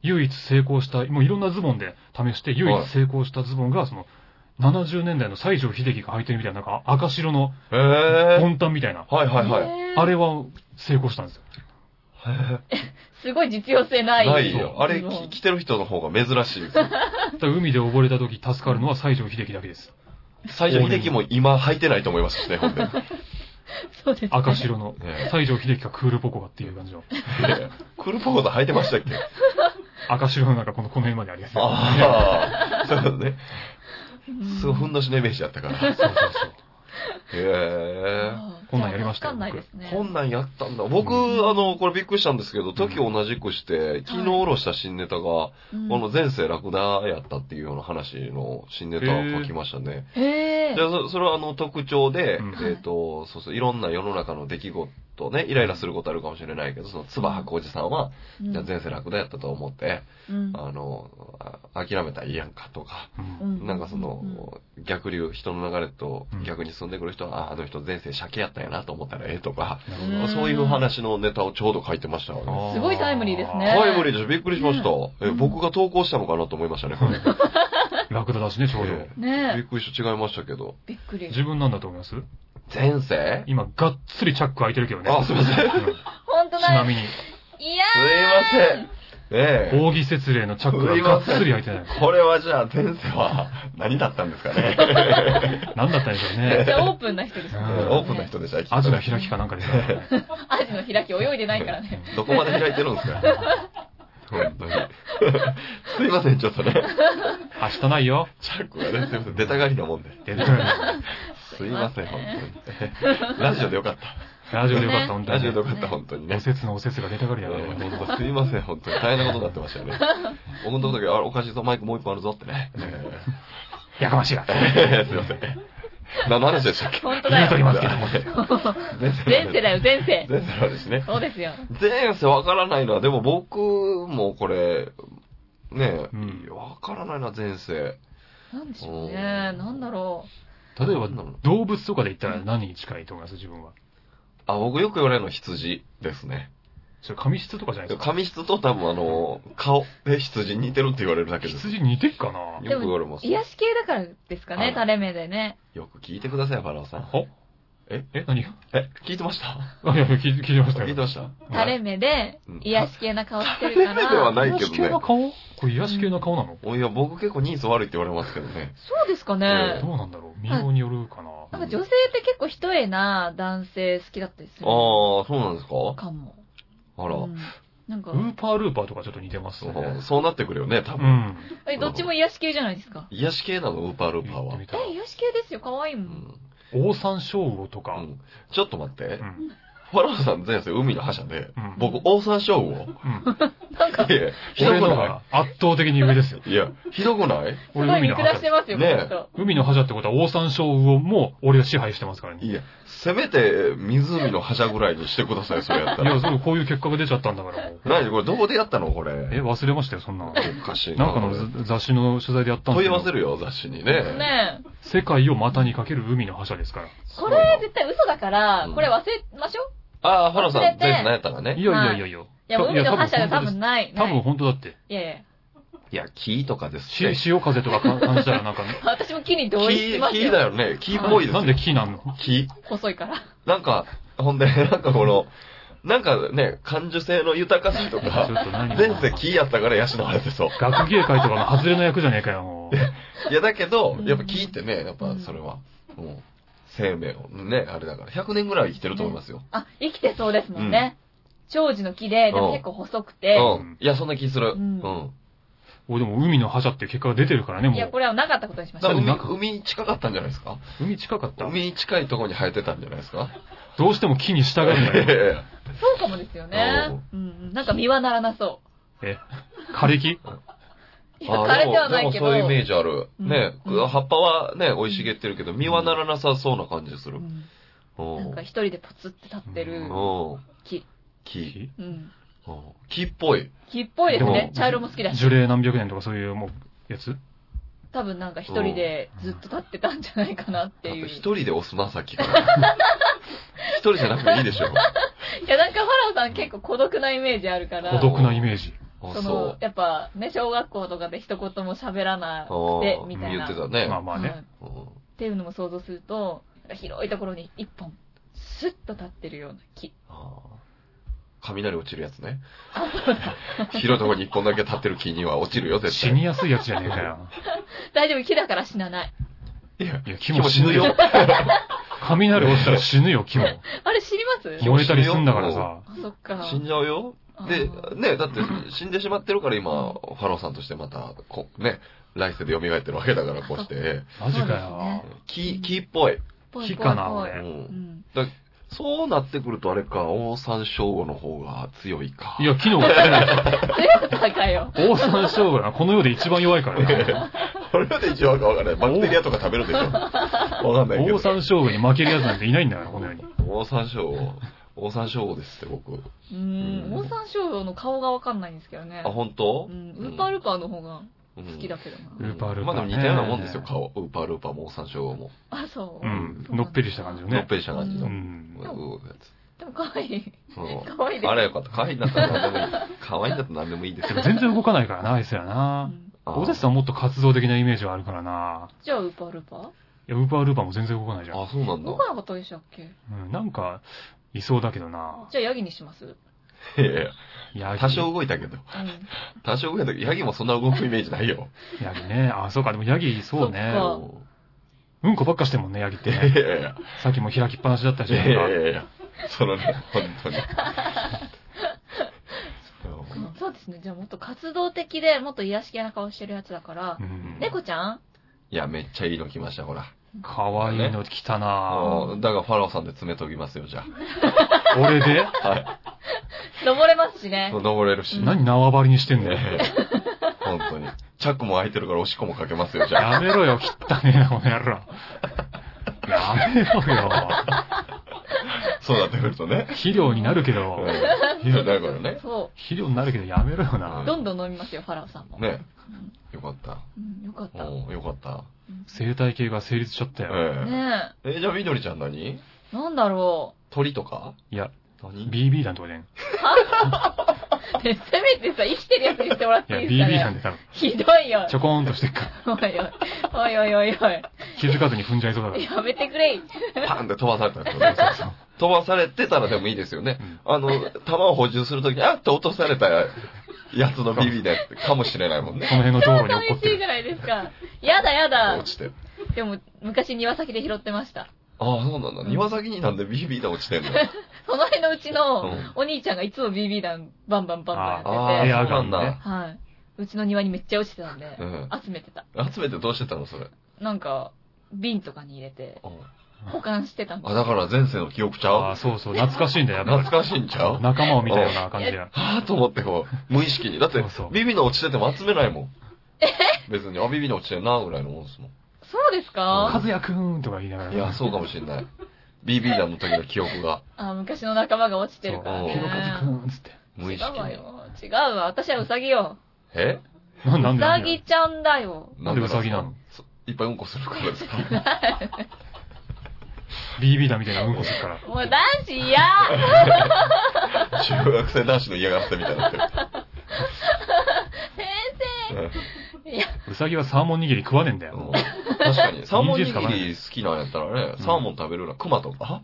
唯一成功した、もういろんなズボンで試して、唯一成功したズボンが、その、70年代の西城秀樹が履いてるみたいな、なんか赤白のへえ。ボンタンみたいな、はいはいはい。あれは成功したんですよ。すごい実用性ない。ないよ。あれ、着てる人の方が珍しい海で溺れた時助かるのは西城秀樹だけです。最初、秀樹も今履いてないと思いますしね、ほんで。そうですね。赤白のえ、西城秀樹かクールポコがっていう感じの、クルポコと履いてましたっけ？赤白のなんかこの、この辺までありますよ。ああ、そうね。うんすごいふんどしのイメージだったから。へそうそうそう。え。あーこんなんやりましたよ。こんなんやったんだ。僕、うあの、これびっくりしたんですけど、時を同じくして、昨日下ろした新ネタが、うんこの前世ラクダやったっていうような話の新ネタを書きましたね。へえじ。ゃあ、そそれはあの特徴で、うんえっ、と、そうそう、いろんな世の中の出来事ね、イライラすることあるかもしれないけど、その、唾吐くおじさんは、うん。じゃあ前世ラクダやったと思って、うん。あの、あ諦めたらいいやんかとか、うん。うなんかその、逆流、人の流れとうん。逆に進んでくる人は、ああの人前世鮭やったんやなと思ったらええとか、そういう話のネタをちょうど書いてましたよね。すごいタイムリーですね。タイムリーでしょ。びっくりしました。え、うん。僕が投稿したのかなと思いましたね、これ。ラクダだしね、ちょうど。え。びねっくりした違いましたけど。びっくり。自分なんだと思います？前世今、がっつりチャック開いてるけどね。あすいませんうん本当だ。ちなみに、いやすいません。ええ。扇節礼のチャックががっつり開いてない。これはじゃあ前世は 何だったんですかね？何だったんでしょうーめっちね。ゃオープンな人ですね。うんオープンな人でした、きっとアジのね開きかなんかですよね。アジの開き泳いでないからね。どこまで開いてるんですか？本当に。すいません、ちょっとね。明日ないよ。チャックがね、すいません、出たがりなもんで。出てくるすいません、本当に。ラジオでよかった。ラジオでよかった、本当にね。ラジオでよかった、本当にねお。節のお節が出たがりだよえーね。本当すいません、本当に。大変なことになってましたよね。僕のとこだけ、あれ、おかしいぞ、マイクもう一本あるぞってね。やかましいが。えーすいません。何の話でしたっけ？本当だ言うとりよ。ますけども。前世だよ、前世。前世なんですね。そうですよ。前世わからないのは、でも僕もこれ、ねうんえ、わからないな、前世。なんでしょうね。なんだろ例えば、動物とかで言ったら何に近いと思います？自分は。あ、僕よく言われるのは羊ですね。それ、髪質とかじゃないですか？髪質と多分あの、顔で羊に似てるって言われるだけです。羊似てっかな？う。よく言われます。癒し系だからですかね、垂れ目でね。よく聞いてください、ファラオさん。おええ何が？え、聞いてました？あ、いやいや、聞いて聞いてましたよ。聞いてました？垂れ目でうん、癒し系な顔してるか垂れ目ではら。ないけどね癒し系の顔？これ癒し系の顔なの？おいや、僕結構ニーズ悪いって言われますけどね。そうですかねど。うなんだろう？見ようによるかな。なんか女性って結構一重な男性好きだったりするああ、そうなんですか？かも。あら、うんなんかウ、ーパールーパーとかちょっと似てますそね。うそうなってくるよね、多分。うん。え、どっちも癒し系じゃないですか？癒し系なの、ウーパールーパーは言ってみ。たらえ、癒し系ですよ、可愛いも。うんんオオサンショウウオとか。うんちょっと待ってう。ん。ファラオさん前世海の覇者でうん、僕、オオサンショウウオ。うん。なんか、いや、ひどくな俺のが圧倒的に上ですよ。いいや、ひどくない？すごい見下してますよ、ねえ海の覇者ってことは、オオサンショウウオも俺が支配してますからね。いや、せめて湖の覇者ぐらいにしてください、それやったら。いや、そう、こういう結果が出ちゃったんだからもう。何？これどこでやったの？これ。え、忘れましたよ、そんなの。おかしいな。なんかの雑雑誌の取材でやったん問い合わせるよ、雑誌にね。ねえ。世界を股にかける海の覇者ですから。これ絶対嘘だからうん、これ忘れましょう。ああ、ファロさん、忘れて前世何やったかね。いやいやいやいや。いや、もう海の覇者が多分ない。多分本当だって。いやいや。いや、木とかですしね。潮風とか感じたらなんか、私も木に同意し木、ます木だよ。よね。木っぽいですよ。なんで木なんの？木。細いから。なんか、ほんで、なんかこの、なんかね、感受性の豊かさとか、前世木やったから養われてそう。学芸会とかの外れの役じゃねえかよ、もう。いや、だけどう、んやっぱ木ってね、やっぱそれは、もう、生命をね、あれだから、100年ぐらい生きてると思いますよ。あ、生きてそうですもんね。長寿の木で、でも結構細くうて。ん。いや、そんな気する。ううんん。俺でも海の覇者っていう結果が出てるからね、もいや、う。これはなかったことにしましょう。だからなんか海、海近かったんじゃないですか？海近かった？海近いところに生えてたんじゃないですか？どうしても木に従うんだよ。い そうかもですよね。うんうん。なんか実はならなそえ、枯れ木？枯れてはないけど。でもそういうイメージある。うんね、うん葉っぱはね、生い茂ってるけど、実はならなさそうな感じする。うんうんなんか一人でポツって立ってるうん。木。木。木うん。うん木っぽい。木っぽいですでねも。茶色も好きだし。樹齢何百年とかそういうもう、やつ？多分なんか一人でずっと立ってたんじゃないかなっていう。一人で押すな、さっきから。一人じゃなくていいでしょ。いや、なんかファラオさん結構孤独なイメージあるから。孤独なイメージ。あ、その。やっぱね、小学校とかで一言も喋らなくて、みたいな。言ってたね。まあまあね。はいっていうのも想像すると、広いところに一本、スッと立ってるような木。雷落ちるやつね。広いところに一本だけ立ってる木には落ちるよ、絶対。死にやすいやつじゃねえかよ。大丈夫、木だから死なない。いや、いや、木木も死ぬよ。雷落ちたら死ぬよ、木も。あれ知ります？木燃えたりすんだからさ。あ、そっか。死んじゃうよ。でね、だって死んでしまってるから今、ファローさんとしてまた、こう、ね、来世で蘇ってるわけだから、こうして。マジかよね。木、木っぽい。木かなう。うんん。そうなってくるとあれか、オオサンショウウオの方が強いか。いや、木の方が強い。強さかよ。オオサンショウウオがこの世で一番弱いからね。これで一番かわかんない。バクテリアとか食べるでしょ。わかんないけど。オオサンショウウオに負けるやつなんていないんだから、この世に。オオサンショウウオ。オオサンショウウオですって、僕。うーん。オオサンショウウオの顔がわかんないんですけどねあ、。本当？うん。ウーパールーパーの方が好好きだけどな。ウーパールーパーねまあでも似たようなもんですよ、顔。ウーパールーパーもオオサンショウウオも。あ、そうう。ん。のっぺりした感じのね。のっぺりした感じうの。ん。ううやつでも可愛い。うん可愛いです。あれよかった。可愛いんだったら何でもいい。可愛いんだったら何でもいいですよ でも。全然動かないからな、あいつらうな。んあ大崎さんはもっと活動的なイメージはあるからな。じゃあウーパールーパー？いや、ウーパールーパーも全然動かないじゃん。あ、そうなんだ動。かなかったでしたっけ？うん、なんか、いそうだけどな。じゃあヤギにします？いやいや。多少動いたけど。うん。多少動いたけど、ヤギもそんな動くイメージないよ。ヤギね。あ、そうか、でもヤギ、そうね。そっかうんこばっかしてんもんね、ヤギっていやね。いやいや。さっきも開きっぱなしだったし、いやいなんか。やいやいや。そのね、本当に。そうですね。じゃあもっと活動的で、もっと癒し系な顔してるやつだからう。ん。猫ちゃん？いや、めっちゃいいの来ました、ほら。かわいいの来たあなーだからファラオさんで詰めときますよ、じゃ 俺で？あ。は登れますしねい。。登れるし。うん何縄張りにしてんだよ。ね本当に。チャックも開いてるからおしっこもかけますよ、じゃあ。やめろよ、汚ねえな、この野郎。やめろよ。そうなってくるとね。肥料になるけど、うんいや、だからね。そ肥料になるけどやめろよなう。。どんどん飲みますよ、ファラオさんも。ねうんよかった。うん、よかった。おーよかった。うん生態系が成立しちゃったよ。えねえ。え、じゃあ、みどりちゃん何？え。なんだろ鳥とか？いや、何？BB 弾とかで。う。ねせめてさ、生きてるやつにしてもらっいや、ていいですか BB 弾ね。で多分、ひどいよ。ちょこーんとしてっから。おいおい。おいおいおいおい。気づかずに踏んじゃいそうだから。やめてくれい。パンって飛ばされたん飛ばされてたらでもいいですよね。うんあの、弾を補充するときに、あっと落とされたやつのビビでかもしれないもんね。この辺の道路に落っこってる。寂しいじゃないですか。やだやだ落。ちて。でも、昔庭先で拾ってました。ああ、そうなんだ。庭先になんでビビで落ちてんの？その辺のうちのうんお兄ちゃんがいつも BB 弾バンバンバンバンやってて、ああ、エアそうなんだガンね。はい。うちの庭にめっちゃ落ちてたんで、うん集めてた。集めてどうしてたのそれ？なんか、瓶とかに入れて、うん保管してたの。あ、だから前世の記憶ちゃああ、うそうそう、懐かしいんだよ、やっぱり懐かしいんちゃう？仲間を見たような感じで。はぁと思ってこう、無意識に。だってそうそう、ビビの落ちてても集めないもん。別に、あ、ビビの落ちてるな、ぐらいのもんですもそうですあか？和也くんとか言いながら。ん。いや、そうかもしんない。BB 弾の時の記憶が、あ、昔の仲間が落ちてるからそうひろかずくね。んつって。無意識に。違うわよ。違うわ。私はウサギよ。え？ななんウサでなんでギちゃんだよ。なんでウサギなの？そいっぱいうんこするからですか？BB だみたいなうんこするから。もう男子嫌 中学生男子の嫌がらせみたいになってる。先うん生いや、うさぎはサーモン握り食わねえんだうんよ。確かに。サーモン握り好きなんやったらね、サーモン食べるな、クマとか？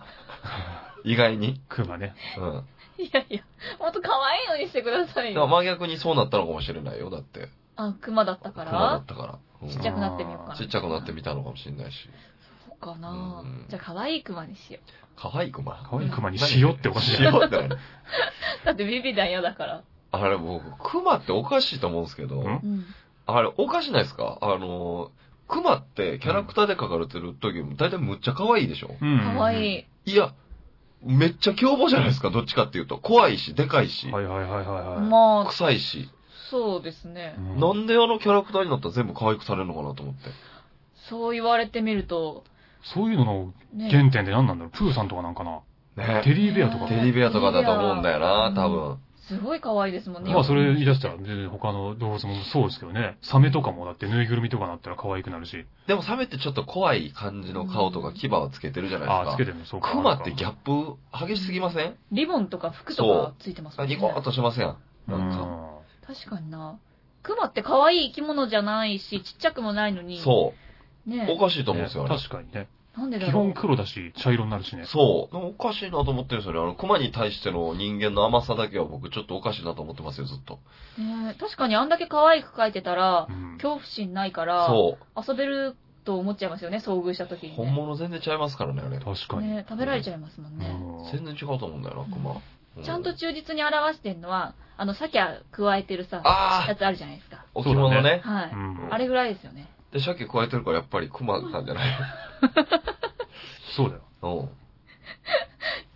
意外に？クマね。うん。いやいや、もっと可愛いのにしてくださいだからよ。真逆にそうなったのかもしれないよ、だって。あ、クマだったかクマだらったから。うんちっちゃくなってみようかな。ちっちゃくなってみたのかもしれないし。そうかなうんじゃあ可愛いクマにしよ可愛いクマ。可愛いクマに塩っておかしいじゃん。塩って。だってビビだよだから。あれ僕、クマっておかしいと思うんですけど、んうん。あれおかしないですか？あの、クマってキャラクターで描かれてる時も大体むっちゃ可愛いでしょ？うん。可愛い。いや、めっちゃ凶暴じゃないですか、どっちかっていうと。怖いし、でかいし、はいはいはいはいはい。まあ、臭いし。そうですねう。んなんであのキャラクターになったら全部可愛くされるのかなと思って。そう言われてみると、そういうののね。原点って何なんだろう？プーさんとかなんかな？ねテリーベアとかテディベアとかだと思うんだよな、多分。すごい可愛いですもんね。まあそれ言い出したら、全然他の動物もそうですけどね。サメとかもだってぬいぐるみとかなったら可愛くなるし。でもサメってちょっと怖い感じの顔とか牙をつけてるじゃないああ、ですか。つけてるのそうか。クマってギャップ激しすぎません？リボンとか服とかついてますもんね。ニコッとしませんうなんか。ん。確かにな。クマって可愛い生き物じゃないし、ちっちゃくもないのに。そう。ねおかしいと思うんですよ、あれ確かにね。なんでだろう基本。黒だし、茶色になるしね。そう。おかしいなと思ってるんですよね。あの、熊に対しての人間の甘さだけは僕ちょっとおかしいなと思ってますよ、ずっと。ね確かにあんだけ可愛く描いてたらう、ん。恐怖心ないから、そう。遊べると思っちゃいますよね、遭遇した時に、ね。本物全然ちゃいますからね、あれ。確かに。ね食べられちゃいますもんね。うん全然違うと思うんだよな、熊。うちゃんと忠実に表してんのは、あの、鮭加えてるさ、ああやつあるじゃないですか。置物ね。はい。うん。あれぐらいですよね。で、鮭加えてるからやっぱり熊なんじゃない そうだよ。うん。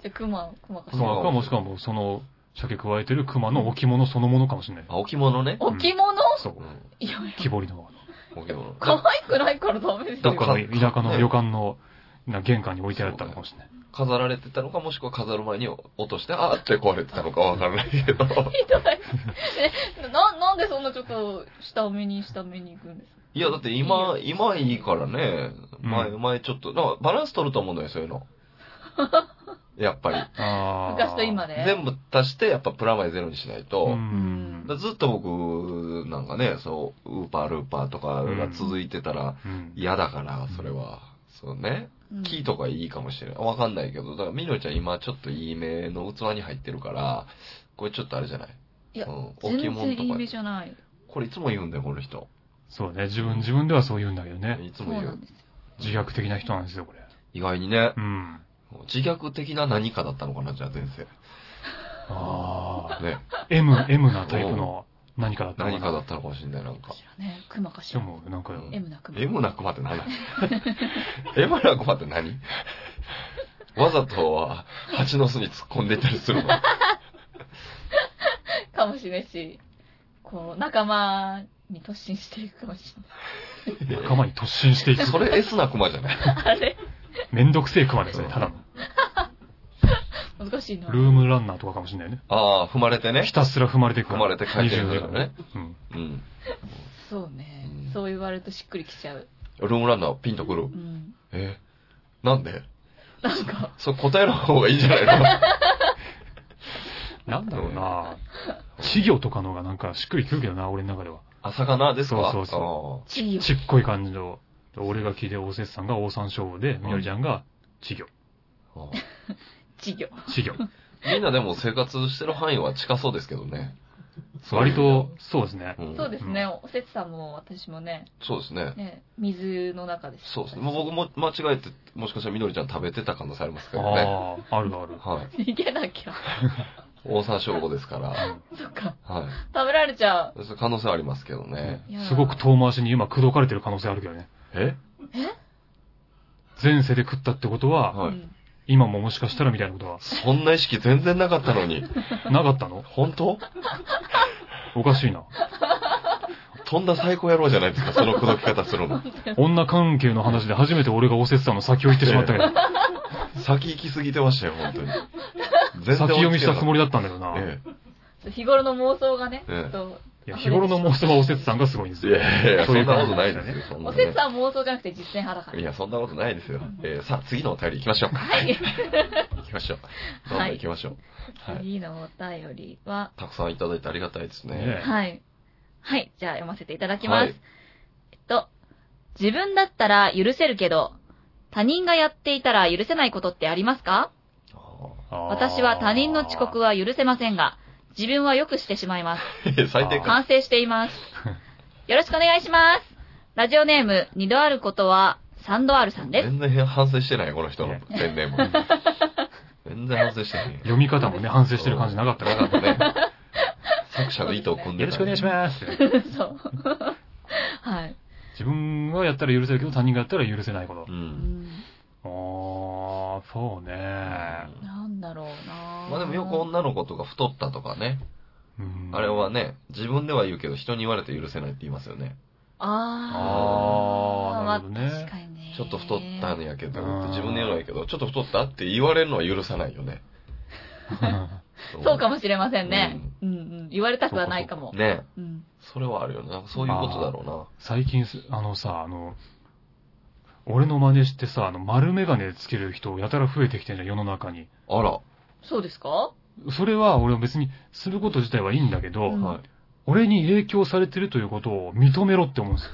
じゃあ、熊、熊かし熊かもしくはもうその、鮭加えてる熊の置物そのものかもしれない。あ、置物ね。置物、そうう。ん。いやいや、木彫りの。置物。可愛くない？からダメですよ。どっかの田舎の旅館の、な玄関に置いてあったのかもしれない。飾られてたのか、もしくは飾る前に落として、あーって壊れてたのかわからないけど。ひどい。え、な、なんでそんなちょっと、下目に下目に行くんですか？いや、だって今、今いいからね。前、うん前ちょっと、なんかバランス取ると思うんだよ、そういうの。やっぱり。昔と今で。全部足して、やっぱプラマイゼロにしないと。うん。だからずっと僕、なんかね、そう、ウーパールーパーとかが続いてたらうん。嫌だから、それは。そうね。うんキーとかいいかもしれない。わかんないけど、だからみのりちゃん今ちょっといい目の器に入ってるから、これちょっとあれじゃない？いやうん、全置物とか然いい目。じゃない。これいつも言うんだよ、この人。そうね。自分、自分ではそう言うんだけどね。いつそうも言う。なんですよ。自虐的な人なんですよ、これ。意外にねう、ん。自虐的な何かだったのかな、じゃあ前世。ああ。ね。M、M なタイプの何かだったの何かな。かだったのかもしれない、なんかこ。ちらね、熊かしら。でも、なんか、うん M な熊。M なクマって何？だ ?M なクマって何？わざとは蜂の巣に突っ込んでいったりするの？かもしれんし、こう、仲間に突進していくかもし仲間に突進していく。それ S なクマじゃない？れない。あれめんどくせえ熊ですね、ただの。難しいな。ルームランナーとかかもしれないね。ああ、踏まれてねひ。たすら踏まれていく踏まれて帰ってくるからね。24時間うん。うん。そうねうん。そう言われるとしっくりきちゃう。ルームランナーピンとくる？う。ん。えなんで？なんか、そう答えの方がいいんじゃないの？なんだろうな稚魚とかの方がなんかしっくりくるけどな、俺の中では。あ、魚ですか？そうそうチリよ。ちっこい感じの。俺が聞いて、大節さんが大山椒で、みのりちゃんが稚魚。あー稚魚。稚魚。みんなでも生活してる範囲は近そうですけどね。割と、そうですね。うんそうですね。おせつさんも私もね、そうですね。ね、水の中です。そうですね。もう僕も間違えて、もしかしたらみのりちゃん食べてた可能性ありますけどね。ああ、あるある。はい。逃げなきゃ。大山椒魚ですから。そっか。はい。食べられちゃう。そ可能性ありますけどね。いやーすごく遠回しに今、口説かれてる可能性あるけどね。え？え？前世で食ったってことは、はいうん今ももしかしたらみたいなことは、そんな意識全然なかったのに。なかったの？本当？おかしいな。とんだ最高野郎じゃないですか、その口説き方するの。女関係の話で初めて俺がおせつさんの先を言ってしまったけど、先行き過ぎてましたよ、本当に。全先読みしたつもりりだったんだけどな。え日頃の妄想がね、ええちょっといや、日頃の妄想はおせつさんがすごいんですえ。いよ。やいやいや、そいうんそなことないですよ、おねせつさんは妄想じゃなくて実践派だから。いや、そんなことないですよ。えーさあ、次のお便り行きましょう。はい。行きましょう。どんどん行きましょう。はい。次のお便りは、たくさんいただいてありがたいですね。ねはい。はい。じゃあ読ませていただきます。はいえっと、自分だったら許せるけど、他人がやっていたら許せないことってありますか？あ私は他人の遅刻は許せませんが、自分はよくしてしまいます。ー 最低か。反省しています。よろしくお願いします。ラジオネーム、二度あることは三度あるさんです。全然反省してないよ、この人のペンネーム。全然反省してない。読み方もね、反省してる感じなかったなか。からったね。作者の意図を組んでたよろしくお願いします。そう。はい。自分はやったら許せるけど他人がやったら許せないことう。。うんんあー、そうね。なんだろうなまあでもよく女の子とか太ったとかね。うんあれはね、自分では言うけど人に言われて許せないって言いますよね。あー。あーなるほどねまあ確かにね。ちょっと太ったんやけど、うん自分で言うのはいいけど、ちょっと太ったって言われるのは許さないよね。そうかもしれませんね。うんうん。言われたくはないかも。ねうん。それはあるよね。なんかそういうことだろうな。最近す、あのさ、あの、俺の真似してさ、あの、丸メガネつける人やたら増えてきてんじゃん、世の中に。あら。そうですか？それは俺は別にすること自体はいいんだけど、うんはい。俺に影響されてるということを認めろって思うんですよ。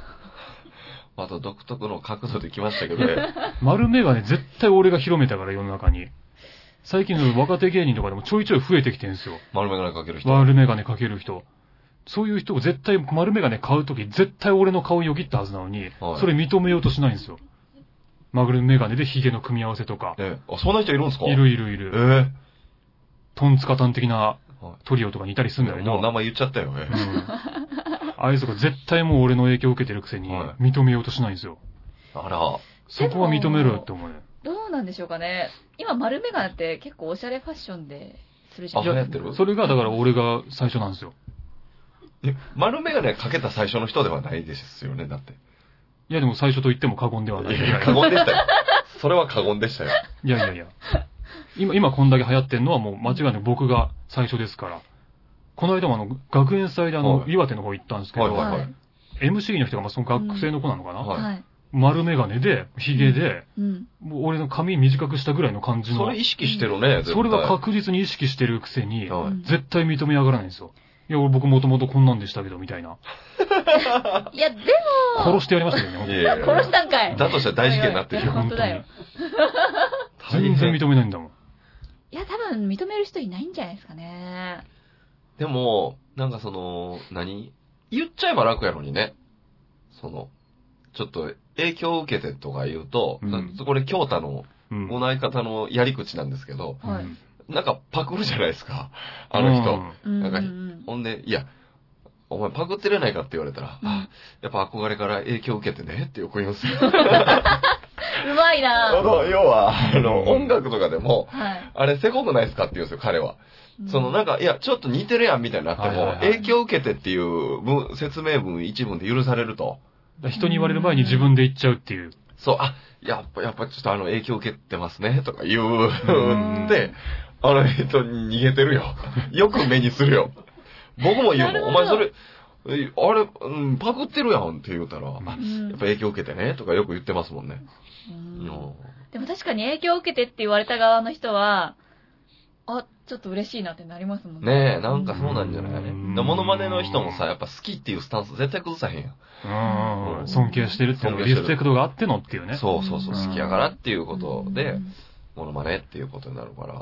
また独特の角度で来ましたけどね。丸メガネ絶対俺が広めたから世の中に。最近の若手芸人とかでもちょいちょい増えてきてるんですよ。丸眼鏡かける人。丸メガネかける人。そういう人を絶対丸メガネ買うとき絶対俺の顔よぎったはずなのに、はいそれ認めようとしないんですよ。丸メガネでヒゲの組み合わせとか。え、あ、そんな人いるんですか？いるいるいえる。トンツカタン的なはトリオとかにいたりすいるんだけど。もう名前言っちゃったよ。えうんあいつが絶対もう俺の影響を受けてるくせには認めようとしないんですよ。あら。そこは認めろよって思うよ。どうなんでしょうかね。今、丸メガネって結構おしゃれファッションでするじゃあ、ん。流行ってる？それがだから俺が最初なんですよ。え丸眼鏡かけた最初の人ではないですよね、だって。いやでも最初と言っても過言ではないい。や、過言でしたよ。それは過言でしたよ。いやいやいや。今、今こんだけ流行ってんのはもう間違いなく僕が最初ですから。この間もあの、学園祭であの、はい岩手の方行ったんですけど、はいはいはい。MC の人がまあその学生の子なのかな、はいはい。丸メガネで、ヒゲで、うん。もう俺の髪短くしたぐらいの感じの。それ意識してるね、絶対それは確実に意識してるくせに、はいうん絶対認め上がらないんですよ。いや、俺僕もともとこんなんでしたけど、みたいな。いや、で殺してやりましたけどね、いやいやいやも、殺したんかい。だとしたら大事件になってるよ。本当だよ。全然認めないんだもん。いや、多分認める人いないんじゃないですかね。でも、なんかその、何？言っちゃえば楽やのにね。その、ちょっと影響を受けてとか言うと、うんなこれ京太のうん。この相方のやり口なんですけど、はいうんなんかパクるじゃないですか。あの人。なんかうんほんで、いや、お前パクってれないかって言われたら、うんあやっぱ憧れから影響を受けてねってよく言うんですよ。うまいあなの、要は、あの、うん音楽とかでも、はい。あれ、せこくないですかって言うんですよ、彼は。その、なんか、いや、ちょっと似てるやん、みたいになっても、影響を受けてっていう文説明文一文で許されると。人に言われる前に自分で言っちゃうっていう。そう、あ、やっぱ、やっぱちょっとあの、影響受けてますね、とか言ううんで、あの人に逃げてるよ。よく目にするよ。僕も言うもん、お前それ、えあれ、うん、パクってるやんって言うたら、あうんやっぱ影響受けてね、とかよく言ってますもんね。んでも確かに影響を受けてって言われた側の人は、あ、ちょっと嬉しいなってなりますもんねえ、なんかそうなんじゃないうんモノマネの人もさ、やっぱ好きっていうスタンス絶対崩さへんやん。うんうん尊敬してるっていうのがリ尊敬してるスペクトがあってのっていうね。そうそうそう、うん好きやからっていうことでう、んモノマネっていうことになるから。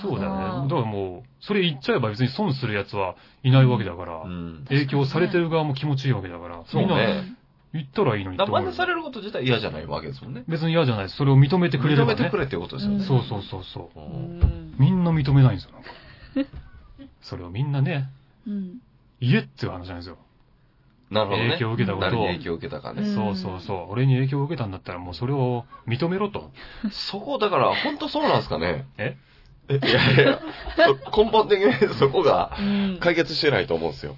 そうだよね。だからもう、それ言っちゃえば別に損する奴はいないわけだから、うん。影響されてる側も気持ちいいわけだから、そうね言ったらいいのにって思うよだ真似されること自体嫌じゃないわけですもんね。別に嫌じゃないです。それを認めてくれればね。認めてくれってことですよね。そうそうそうそう。ううんんみんな認めないんですよ、なんか。それをみんなね、うん。言えっていう話なんですよ。なるほどね。影響を受けたことを誰に影響を受けたかね。うんそうそうそう。俺に影響を受けたんだったらもうそれを認めろと。そこ、だから、本当そうなんですかね。え？え、いやいや根本的にそこがうん解決してないと思うんですよ。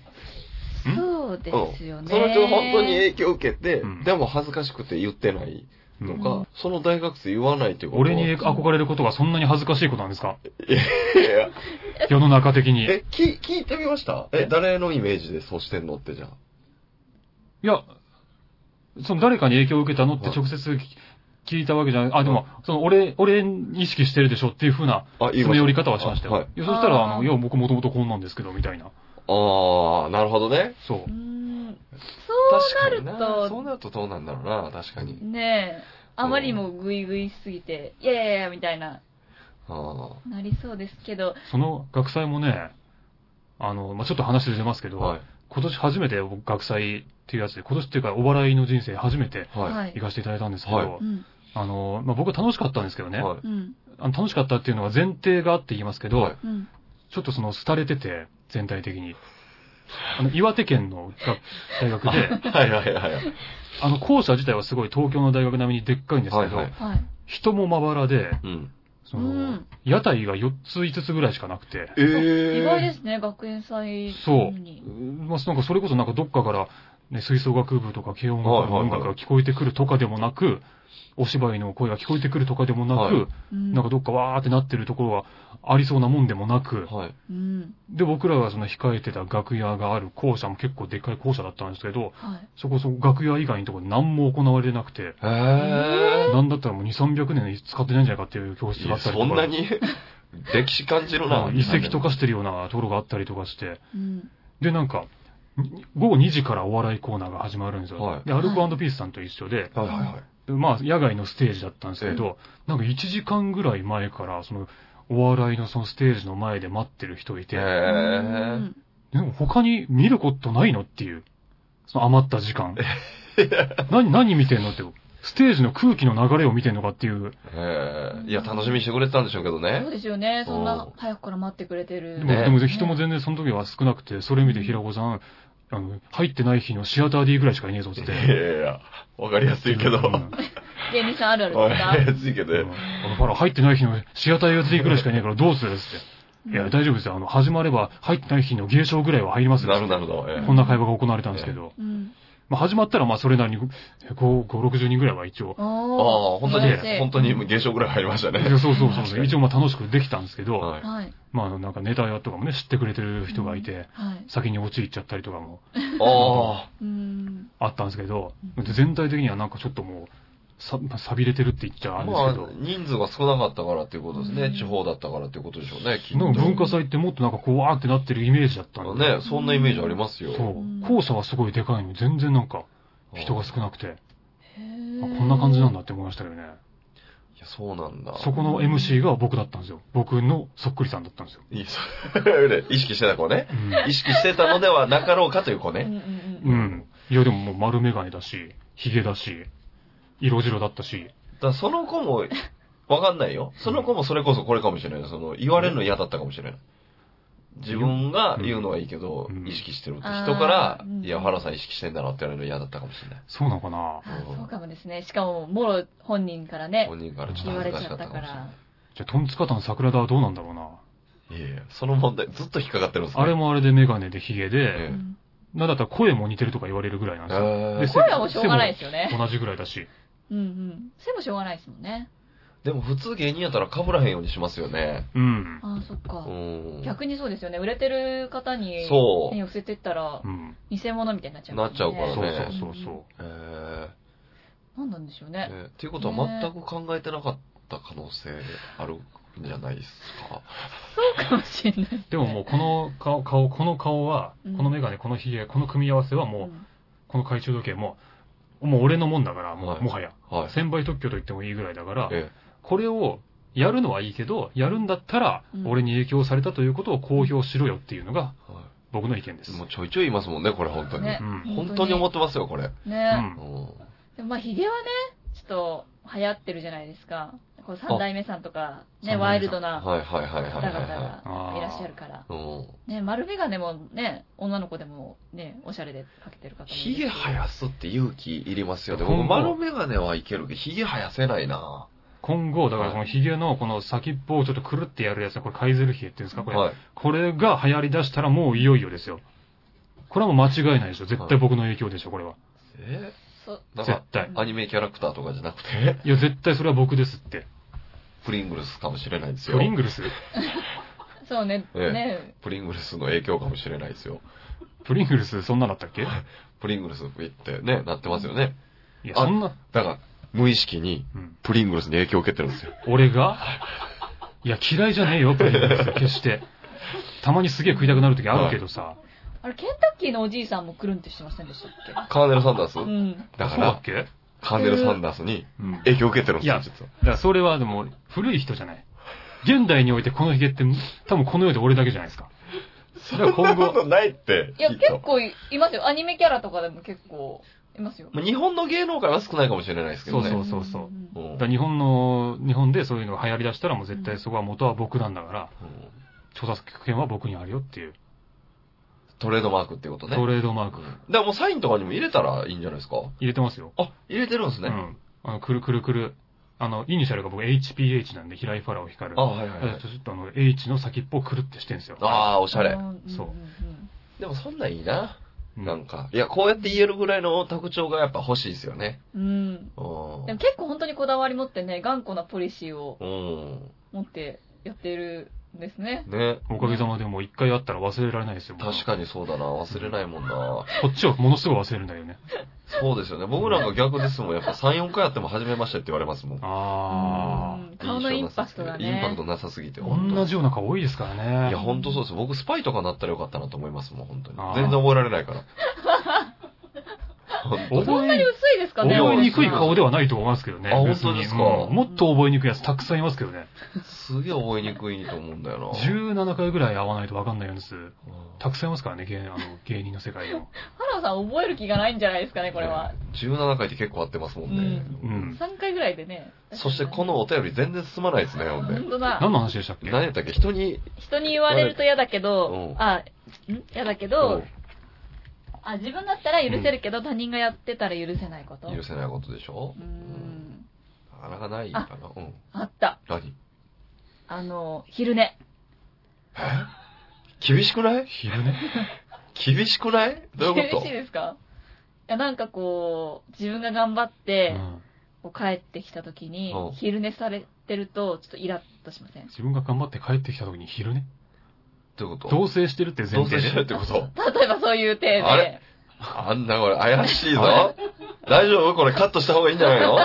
そうですよね。その人が本当に影響を受けて、うんでも恥ずかしくて言ってないとか、うんその大学生言わないっていうことは俺に憧れることがそんなに恥ずかしいことなんですか？いやいや世の中的に。いえ、聞聞いてみました？え、誰のイメージでそうしてんのってじゃあ。や、その誰かに影響を受けたのってはい直接聞いたわけじゃない。あ、でも、その俺、俺意識してるでしょっていう風なあ、言い詰め寄り方はしましたよ。はい。いやそしたら、あの、いや、僕もともとこんなんですけど、みたいな。あー、なるほどね。そうう。ん。そうなるとそうなるとどうなんだろうな、確かに。ねえ、あまりにもグイグイしすぎて、いやいやいや、みたいな、あなりそうですけど、その学祭もね、あの、まあ、ちょっと話出ますけど、ーはい。今年初めて僕学祭っていうやつで、今年っていうかお笑いの人生初めてはい。い行かせていただいたんですけど、はいうん。あの、まあ、僕は楽しかったんですけどね、はい。うん。あの楽しかったっていうのは前提があって言いますけど。ちょっとその廃れてて、全体的に。あの、岩手県のが大学で、はいはいはい。あの、校舎自体はすごい東京の大学並みにでっかいんですけど、はいはいはい。人もまばらで、うん。その、うん屋台が4つ5つぐらいしかなくて、えー。意外ですね、学園祭そうに。まあ、なんかそれこそなんかどっかから、ね、吹奏楽部とか軽音楽部の音楽が聞こえてくるとかでもなく、お芝居の声が聞こえてくるとかでもなく、はいうんなんかどっかわーってなってるところがありそうなもんでもなく、はい。うん。で、僕らがその控えてた楽屋がある校舎も結構でっかい校舎だったんですけど、はい。そこそこ楽屋以外のところで何も行われてなくて。なんだったらもう2、300年使ってないんじゃないかっていう教室があったりとか。そんなに歴史感じるな。うん遺跡とかしてるようなところがあったりとかして、うん。で、なんか、に午後2時からお笑いコーナーが始まるんですよ。はいで、アルコピースさんと一緒で、はいはいはい。でまあ、野外のステージだったんですけど、なんか1時間ぐらい前から、その、お笑いのそのステージの前で待ってる人いて、でも他に見ることないのっていう、その余った時間。何、何見てんのって、ステージの空気の流れを見てんのかっていう。いや、楽しみにしてくれてたんでしょうけどそうね。ですよね。そんうなん早くから待ってくれてる。でも、ねでも人も全然その時は少なくて、それ見て平子さん、あの、入ってない日のシアター D ぐらいしかいねえぞっつっいて。やいやいや、わかりやすいけど。うん芸人さんあるあるわかかりやすいけど。うんほら、入ってない日のシアター D ぐらいしかいねえからどうするっつって。いや、大丈夫ですよ。あの、始まれば入ってない日の芸賞ぐらいは入りますよ。なるほど、なるほど。ええこんな会話が行われたんですけど。うん。まあ、始まったら、まあ、それなりに、5、5、60人ぐらいは一応。ああ、本当に本当に芸賞ぐらい入りましたね。いやそうそうそうそう。一応、まあ、楽しくできたんですけど、はい。はい。まあ、なんかネタやとかもね、知ってくれてる人がいて、はい。先に陥っちゃったりとかもあうん。あったんですけど全体的にはなんかちょっともう、さ、まあ錆びれてるって言っちゃあ。あるんでますあけど、、人数が少なかったからっていうことですね。うん地方だったからっていうことでしょうね、きっと。文化祭ってもっとなんかこう、わーってなってるイメージだったんで。ね、そんなイメージありますよ。そうう。校舎はすごいでかいのに、全然なんか、人が少なくて、こんな感じなんだって思いましたけどね。いや、そうなんだ。そこの MC が僕だったんですよ。僕のそっくりさんだったんですよ。いいそれ 意識してた子ね。うん意識してたのではなかろうかという子うんうね。んうん。うん。いや、でももう丸メガネだし、ヒゲだし、色白だったし、だその子も、わかんないよ。その子もそれこそこれかもしれない。その、言われるの嫌だったかもしれない。自分が言うのはいいけど、うん意識してるって人から、うんいや、原さん意識してんだなって言われるの嫌だったかもしれない。そうなのかな？あそうかもですね。しかも、もろ本人からね、本人からちょっと言われち恥ずかしかゃったたからっかもしれない。。じゃあ、トンツカタン桜田はどうなんだろうな？いやいや、その問題ずっと引っかかってるんですかあれもあれでメガネでヒゲえで、なんだったら声も似てるとか言われるぐらいなんですよ。えーで声はもうしょうがないですよね。同じぐらいだし。うんうん。背もしょうがないですもんね。でも普通芸人やったら被らへんようにしますよね。うん。ああ、そっかう。ん。逆にそうですよね。売れてる方に、そう手寄せてったらう、ん。偽物みたいになっちゃう、なっちゃうからねそうそうそうそう。えーなんなんでしょうね。えーっていうことは全く考えてなかった可能性あるんじゃないですか？そうかもしれない。でももうこの顔、顔、この顔は、うんこのメガネ、このヒゲ、この組み合わせはもう、んこの懐中時計も、もう俺のもんだから、もう、はいもはや。はい。先輩特許と言ってもいいぐらいだから、えこれをやるのはいいけど、やるんだったらう、ん俺に影響されたということを公表しろよっていうのがえは僕の意見です。い。もうちょいちょい言いますもんね、これ本当に。ねうん本当に思ってますよ、これ。うね、ん。うん。でもまあ、ヒゲはね、ちょっと流行ってるじゃないですか。こう三代目さんとか、ね、ワイルドなはいはいはいはい方々はいはがいらっしゃるから。ねね、丸メガネもね、女の子でもね、おしゃれでかけてる方もいるしヒゲ生やすって勇気いりますよね。今後僕、丸メガネはいけるけど、ヒゲ生やせないな今後、だからこのヒゲのこの先っぽをちょっとくるってやるやつ、これカイゼルヒゲっていうんですかこれ。はい。これが流行り出したらもういよいよですよ。これはもう間違いないでしょ。絶対僕の影響でしょ、これは。え。なんか、絶対。アニメキャラクターとかじゃなくて、いや、絶対それは僕ですって。プリングルスかもしれないですよ。プリングルス？そうね、ええね、プリングルスの影響かもしれないですよ。プリングルスそんなだったっけ？プリングルスってね、なってますよね。いや、あそんな、だから、無意識にうん。プリングルスに影響を受けてるんですよ。俺が？いや、嫌いじゃねえよ、プリングルス。決して。たまにすげえ食いたくなる時あるけどさ。あれ、ケンタッキーのおじいさんもくるんってしてませんでしたっカーネル・サンダース？けうん。だからそうだっ、け？カーネル・サンダースにうん。影響を受けてるんですよ、いや実からそれはでも、古い人じゃない。現代においてこのヒゲって、多分この世で俺だけじゃないですか。そんなことないって。いや、きっと結構いいますよ。アニメキャラとかでも結構いますよ。まあ日本の芸能界は少ないかもしれないですけどね。そうそうそうんんうんだから日本の、日本でそういうのが流行り出したらもう絶対そこは元は僕なんだから、うん著作権は僕にあるよっていう。トレードマークっていうことね。トレードマークうんだからもうサインとかにも入れたらいいんじゃないですか？入れてますよ。あ、入れてるんですね。うん。あの、くるくるくる。あの、イニシャルが僕 HPH なんで、平井ファラオ光る。あ、はいはいはい。ちょっとあの、H の先っぽをくるってしてんですよ。ああ、おしゃれ。そうでもそんなんいいな。うんなんか。いや、こうやって言えるぐらいの特徴がやっぱ欲しいですよね。うん。でも結構本当にこだわり持ってね、頑固なポリシーをうん。持ってやっているんですね。ね。おかげさまでもう一回会ったら忘れられないですよ。確かにそうだな。忘れないもんな。こっちはものすごい忘れるんだよね。そうですよね。僕なんか逆ですもん。やっぱ3、4回やっても初めましてって言われますもん。あうん顔のインパクトがね。インパクトなさすぎて。同じような顔多いですからね。いや、本当そうです。僕、スパイとかなったらよかったなと思いますもん、本当に全然覚えられないから。そんなに薄いですかね覚えにくい顔ではないと思いますけどね。あ本当ですか？うんもっと覚えにくいやつたくさんいますけどね。すげえ覚えにくいと思うんだよな。17回ぐらい会わないと分かんないようです。うんたくさんいますからね、芸あの芸人の世界でも。ハラさん覚える気がないんじゃないですかね、これは。17回って結構合ってますもんね。ううんん。3回ぐらいでね。そしてこのお便り全然進まないですね、ほんで。本当だ。何の話でしたっけ？何やったっけ？人に、人に言われると嫌だけどう、んあ、ん？嫌だけど、あ、自分だったら許せるけど、他人がやってたら許せないこと？許せないことでしょ？うーん。なかなかないかな。うん。あった。何？あの、昼寝。え？厳しくない？昼寝？厳しくない？どういうこ厳しいですか？いや、なんかこう、自分が頑張って、うんこう帰ってきた時にうん、昼寝されてると、ちょっとイラッとしません？自分が頑張って帰ってきた時に昼寝？とどういうこと？同棲してるって前同棲提で。してるってこと？例えばそういう体で。あれ？あんなこれ怪しいぞ。大丈夫？これカットした方がいいんじゃないの？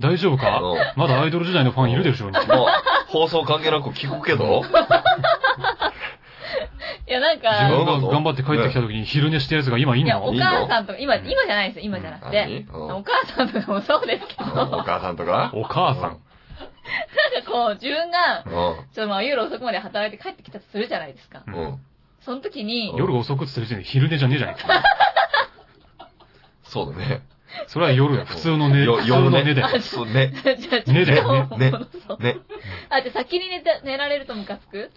大丈夫か？うんまだアイドル時代のファンいるでしょうね。もう、放送関係なく聞くけど、いや、なん自か、分が頑張って帰ってきた時に昼寝してるやつが今いんいや、お母さんとか、今、今じゃないですよ、今じゃなくて。何？うん。お母さんとかもそうですけど、お母さんとか？お母さん。こう、自分が、うちょっとまあ夜遅くまで働いて帰ってきたとするじゃないですか。うん。その時に、夜遅くって言ってる時点で昼寝じゃねえじゃねえか。そうだね。それは夜だよ。普通の寝、よ普通の寝だよ。そうね。じゃあじゃあねだよねじゃあじゃあ先に寝て、寝られるとムカつく？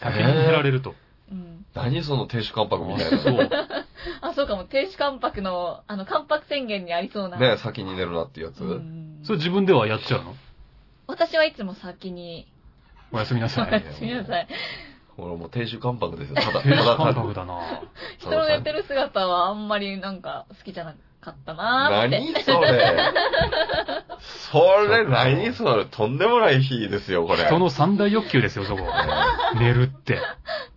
先に寝られると。うん。何その亭主関白みたいな。そう。あ、そうかも、停止関白の、あの、関白宣言にありそうな。ね、先に寝るなっていうやつ。うんそれ自分ではやっちゃうの？私はいつも先に、おやすみなさい。おやすみなさい。俺もう亭主関白ですよ。ただ、亭主ただ感た覚だな人の寝てる姿はあんまりなんか好きじゃなかったなーって。何それ。それ何それ。とんでもない日ですよ、これ。人の三大欲求ですよ、そこ。寝るって。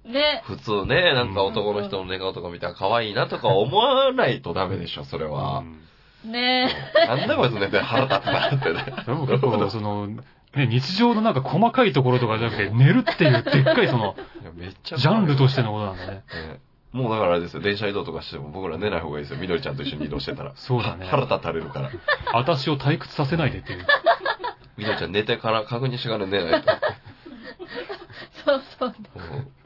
ね。普通ね、なんか男の人の寝顔とか見たら可愛いなとか思わないとダメでしょ、それはう。んねなんだこいつ寝て腹立つなってね。それも結構、その、ね、日常のなんか細かいところとかじゃなくて、寝るっていうでっかいその、いやめっちゃジャンルとしての。のことなんだね。ねもうだからあれですよ、電車移動とかしても僕ら寝ない方がいいですよ。みどりちゃんと一緒に移動してたら。そうだね。腹立たれるから。私を退屈させないでっていう。みどりちゃん寝てから確認してから寝ないと。そうそう。うん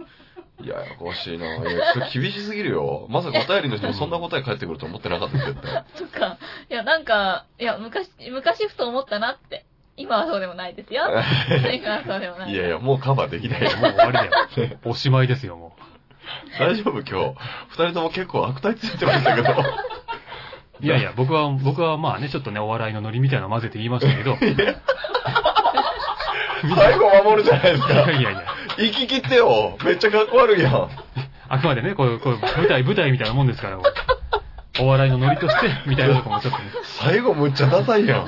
いや、ややこしいな。いや、それ厳しすぎるよ。まさかお便りの人もそんな答え返ってくると思ってなかった、絶対。そっか。いや、なんか、いや、昔、昔ふと思ったなって。今はそうでもないですよ。今はそうでもない。いやいや、もうカバーできないよ。もう終わりだよ。おしまいですよ、も大丈夫今日。二人とも結構悪態ついてましたけど。いやいや、僕は、僕はまあね、ちょっとね、お笑いのノリみたいなの混ぜて言いましたけど。最後守るじゃないですか。いやいやいや。生き切ってよ。めっちゃかっこ悪いやん。あくまでね、こういう、こういう舞台、舞台みたいなもんですから、お笑いのノリとして、みたいなとこもちょっとね。最後むっちゃダサいやん。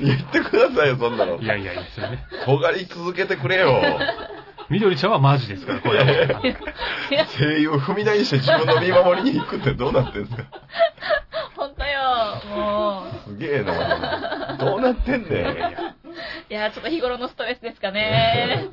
言ってくださいよ、そんなのい。やいやいや、それね。尖り続けてくれよ。みどりちゃんはマジですから、これはもう。いや、声優踏み台にして自分の見守りに行くってどうなってんすかほんとよ、もすげえな。どうなってんねん。いやいや。う。いや、ちょっと日頃のストレスですかね。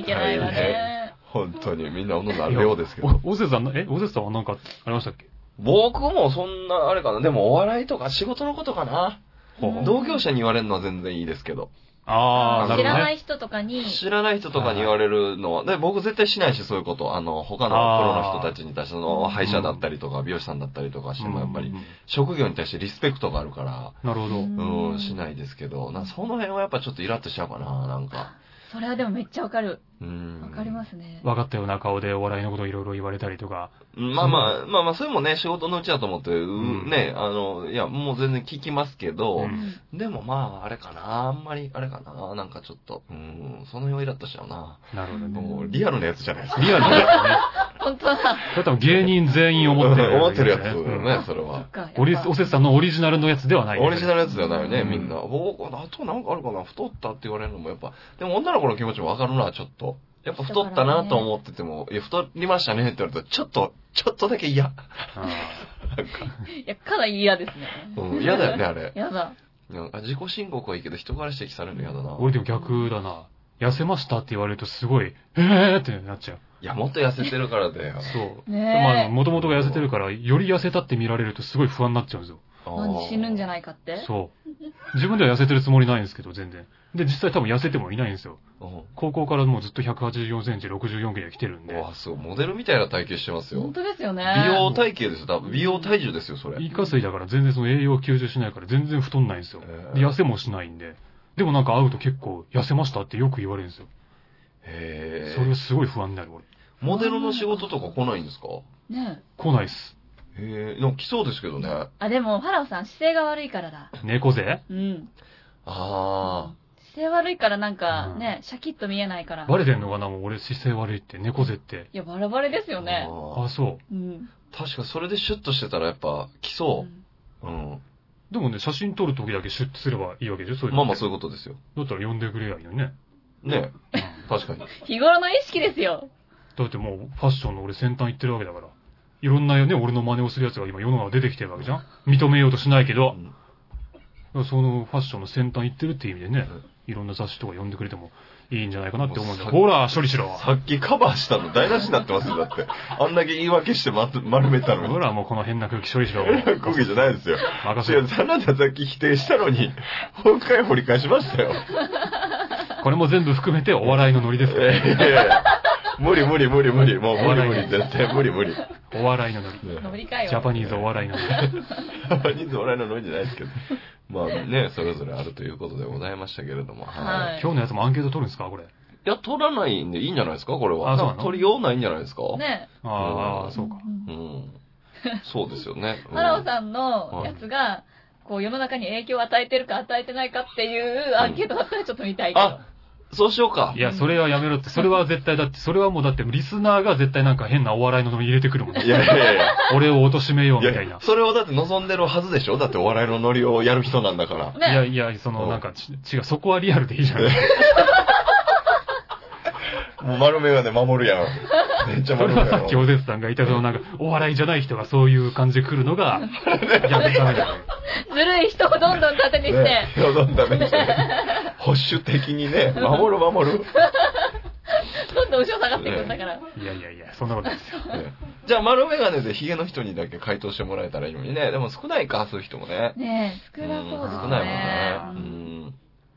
ねいけないわね。本当にみんなおののあるようですけど。お、おせさんの、え、おせさんはなんかありましたっけ？僕もそんな、あれかな。でもお笑いとか仕事のことかな。ほうほう同業者に言われるのは全然いいですけど。あー、なるほどね。知らない人とかに、知らない人とかに言われるのは、で僕絶対しないし、そういうこと。あの、他のプロの人たちに対して、その、歯医者だったりとか、美容師さんだったりとかしても、やっぱり職業に対してリスペクトがあるから、なるほど。うんうん、しないですけど、なその辺はやっぱちょっとイラッとしちゃうかな、なんか。それはでもめっちゃわかる。うん。わかりますね。分かったような顔でお笑いのことをいろいろ言われたりとか。まあまあ、まあまあ、それもね、仕事のうちだと思って、ううんね、あの、いや、もう全然聞きますけど、うんでもまあ、あれかな、あんまり、あれかな、なんかちょっと、うん、その辺はイラッとしちゃうな。なるほどね。もう、リアルなやつじゃないですか。リアルなやつね。本当だ。それ多分芸人全員思ってる。思ってるやつね、それは。オリおせつさんのオリジナルのやつではない。オリジナルやつじゃないよね、うんみんな。僕、あとなんかあるかな、太ったって言われるのもやっぱ、でも女の子の気持ちもわかるな、ちょっと。やっぱ太ったなと思ってても、いや、太りましたねって言われたら、ちょっと、ちょっとだけ嫌。あいや、かなり嫌ですね。うん、嫌だよね、あれ。嫌だ。あ自己申告はいいけど、人から指摘されるの嫌だなー。俺でも逆だな。痩せましたって言われるとすごい、えーってなっちゃう。いや、もっと痩せてるからだよ。そう。ねえまあ、もともとが痩せてるから、より痩せたって見られるとすごい不安になっちゃうんですよ。何死ぬんじゃないかって？そう。自分では痩せてるつもりないんですけど、全然。で、実際多分痩せてもいないんですよ。高校からもうずっと184センチ、64キロ来てるんで。わ、すごい。モデルみたいな体型してますよ本。当ですよね。美容体型ですよ。多分美容体重ですよ、それ。イカ水だから全然その栄養吸収しないから全然太んないんですよ。で、痩せもしないんで。でもなんか会うと結構痩せましたってよく言われるんですよ。へそれがすごい不安になる俺。モデルの仕事とか来ないんですか？ね来ないっす。へえ、でも来そうですけどね。ああ、でも、ファラオさん姿勢が悪いからだ。猫背？うん。あ姿勢悪いからなんかうんね、シャキッと見えないから。バレてんのかな？もう俺姿勢悪いって、猫背って。いや、バラバラですー。よね。ああ、そうん。ー確かそれでシュッとしてたらやっぱ来そう。うん。う。でもね、写真撮る時だけシュッとすればいいわけでしょ？そういうのまあまあそういうこことですよ。と。だったら呼んでくれやいいのにね。ね確かに。日頃の意識ですよ。だってもうファッションの俺先端行ってるわけだから。いろんなね、俺の真似をする奴が今世の中出てきてるわけじゃん認めようとしないけどう、んそのファッションの先端行ってるっていう意味でね、いろんな雑誌とか読んでくれてもいいんじゃないかなって思うんだよ。ほら、処理しろ。さっきカバーしたの台無しになってますよ、だって。あんだけ言い訳してま丸めたのに。ほら、もうこの変な空気処理しろ。えらい空気じゃないですよ。任せろ違う、あなたさっき否定したのに、もう一回掘り返しましたよ。これも全部含めてお笑いのノリですから。ええ無理無理無理無理。もう無理無理。絶対無理無理。お笑いのノリ。ノリかよ。ジャパニーズお笑いのノリ。ジャパニーズ笑いのノリじゃないですけど。まあね、それぞれあるということでございましたけれども。はいい。今日のやつもアンケート取るんですかこれ？いや、取らないんでいいんじゃないですかこれは。あそう取りようないんじゃないですか？ねああ、うんそうか。んうん。そうですよね。ファラオさんのやつが、こう世の中に影響を与えてるか与えてないかっていうアンケートだったらちょっと見たいけど。あ、そうしようかい。や、それはやめろって。それは絶対だって、それはもうだってリスナーが絶対なんか変なお笑いのノリ入れてくるもん。いやいやいや。俺を貶めよういやみたいな。それをだって望んでるはずでしょ？だってお笑いのノリをやる人なんだから。ねいやいや、そのなんかち違う、そこはリアルでいいじゃん。丸眼鏡守るやん。めっちゃそれ丸眼鏡。はさっきおぜつさんが言ったそのなんか、お笑いじゃない人がそういう感じで来るのが、逆ダメだよ。ずるい人をどんどん盾にして、ね、どんどんダメですね。保守的にね、守る守る。どんどん後ろ下がっていくんだから。いやいやいや、そんなことないですよ。ねじゃあ丸眼鏡でヒゲの人にだけ回答してもらえたらいいのにね。でも少ないか、そういう人もね。ねえ、少なそうですね。ん少ないもんね。ううんん。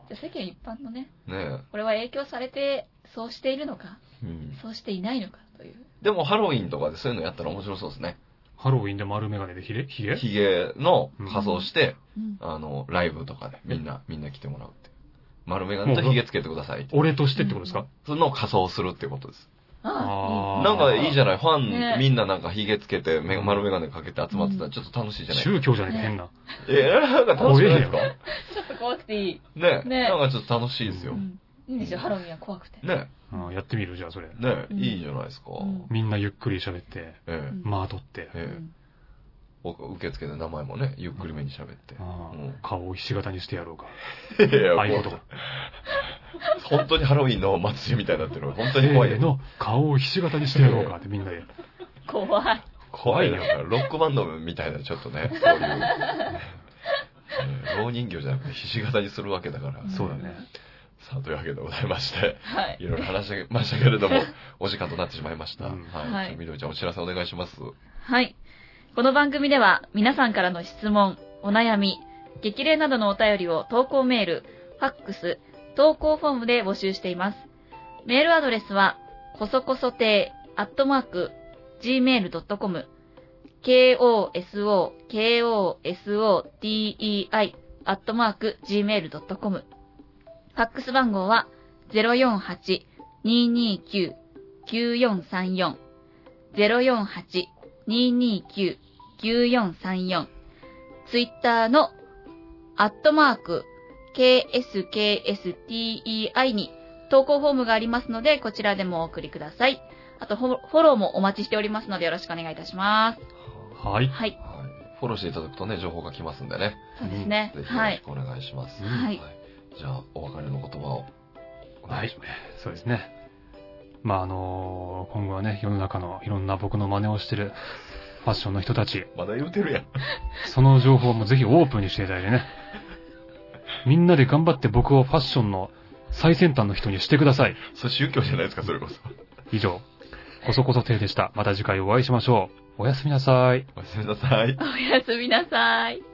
じゃあ世間一般のね、ねこれは影響されて、そうしているのか、うん。そうしていないのかという。でもハロウィンとかでそういうのやったら面白そうですね。ハロウィンで丸メガネでヒレヒゲ？ヒゲの仮装して、うんあの、ライブとかでみんな、みんな来てもらうって。丸眼鏡とヒゲつけてくださいって。俺としてってことですか？その仮装するってことです。ああーなんかいいじゃない？ファン、ねみんななんか髭つけて、め丸眼鏡かけて集まってたらちょっと楽しいじゃない？宗教じゃないか、変な。え、なんか楽しくないですか？いい。ちょっと怖くていい。ねねなんかちょっと楽しいですよう。ん。いいんですよ、ハロウィンは怖くて。ねうんやってみる？じゃあ、それ。ねうんいいじゃないですか。うんみんなゆっくり喋って、えうん間取って、え、え受付で名前もね、ゆっくりめに喋って。あーうん顔をひし形にしてやろうか。ああいうことか。本当にハロウィンの祭りみたいになってるの。本当に怖いの、顔をひし形にしてやろうかってみんなで。怖い。怖いよ。ロックバンドみたいな、ちょっとね、そういう。ね 老人形じゃなくて、ひし形にするわけだから。そうだね。さあ、というわけでございまして、はい。いろいろ話しましたけれども、お時間となってしまいました。うんはい。はいじゃあみどりちゃん、お知らせお願いします。はい。この番組では皆さんからの質問、お悩み、激励などのお便りを投稿メール、ファックス、投稿フォームで募集しています。メールアドレスは、こそこそ亭、アットマーク、gmail.com、koso, kosotei, アットマーク、gmail.com。ファックス番号は、048-229-9434、048 229-9434ツイッターのアットマーク KSKSTEI に投稿フォームがありますので、こちらでもお送りください。あとフォローもお待ちしておりますのでよろしくお願いいたします。はい。はい。はい。フォローしていただくとね、情報が来ますんでね。そうですねぜ。ひよはい。ろしくお願いします。はいじゃあ、お別れの言葉をお願いします。そうですね。まあ、あの今後はね、世の中のいろんな僕の真似をしてるファッションの人たち、まだ言うてるやん。その情報もぜひオープンにしていただいてね。みんなで頑張って僕をファッションの最先端の人にしてください。それ宗教じゃないですか、それこそ。以上、こそこそ亭でした。また次回お会いしましょう。おやすみなさい。おやすみなさい。おやすみなさい。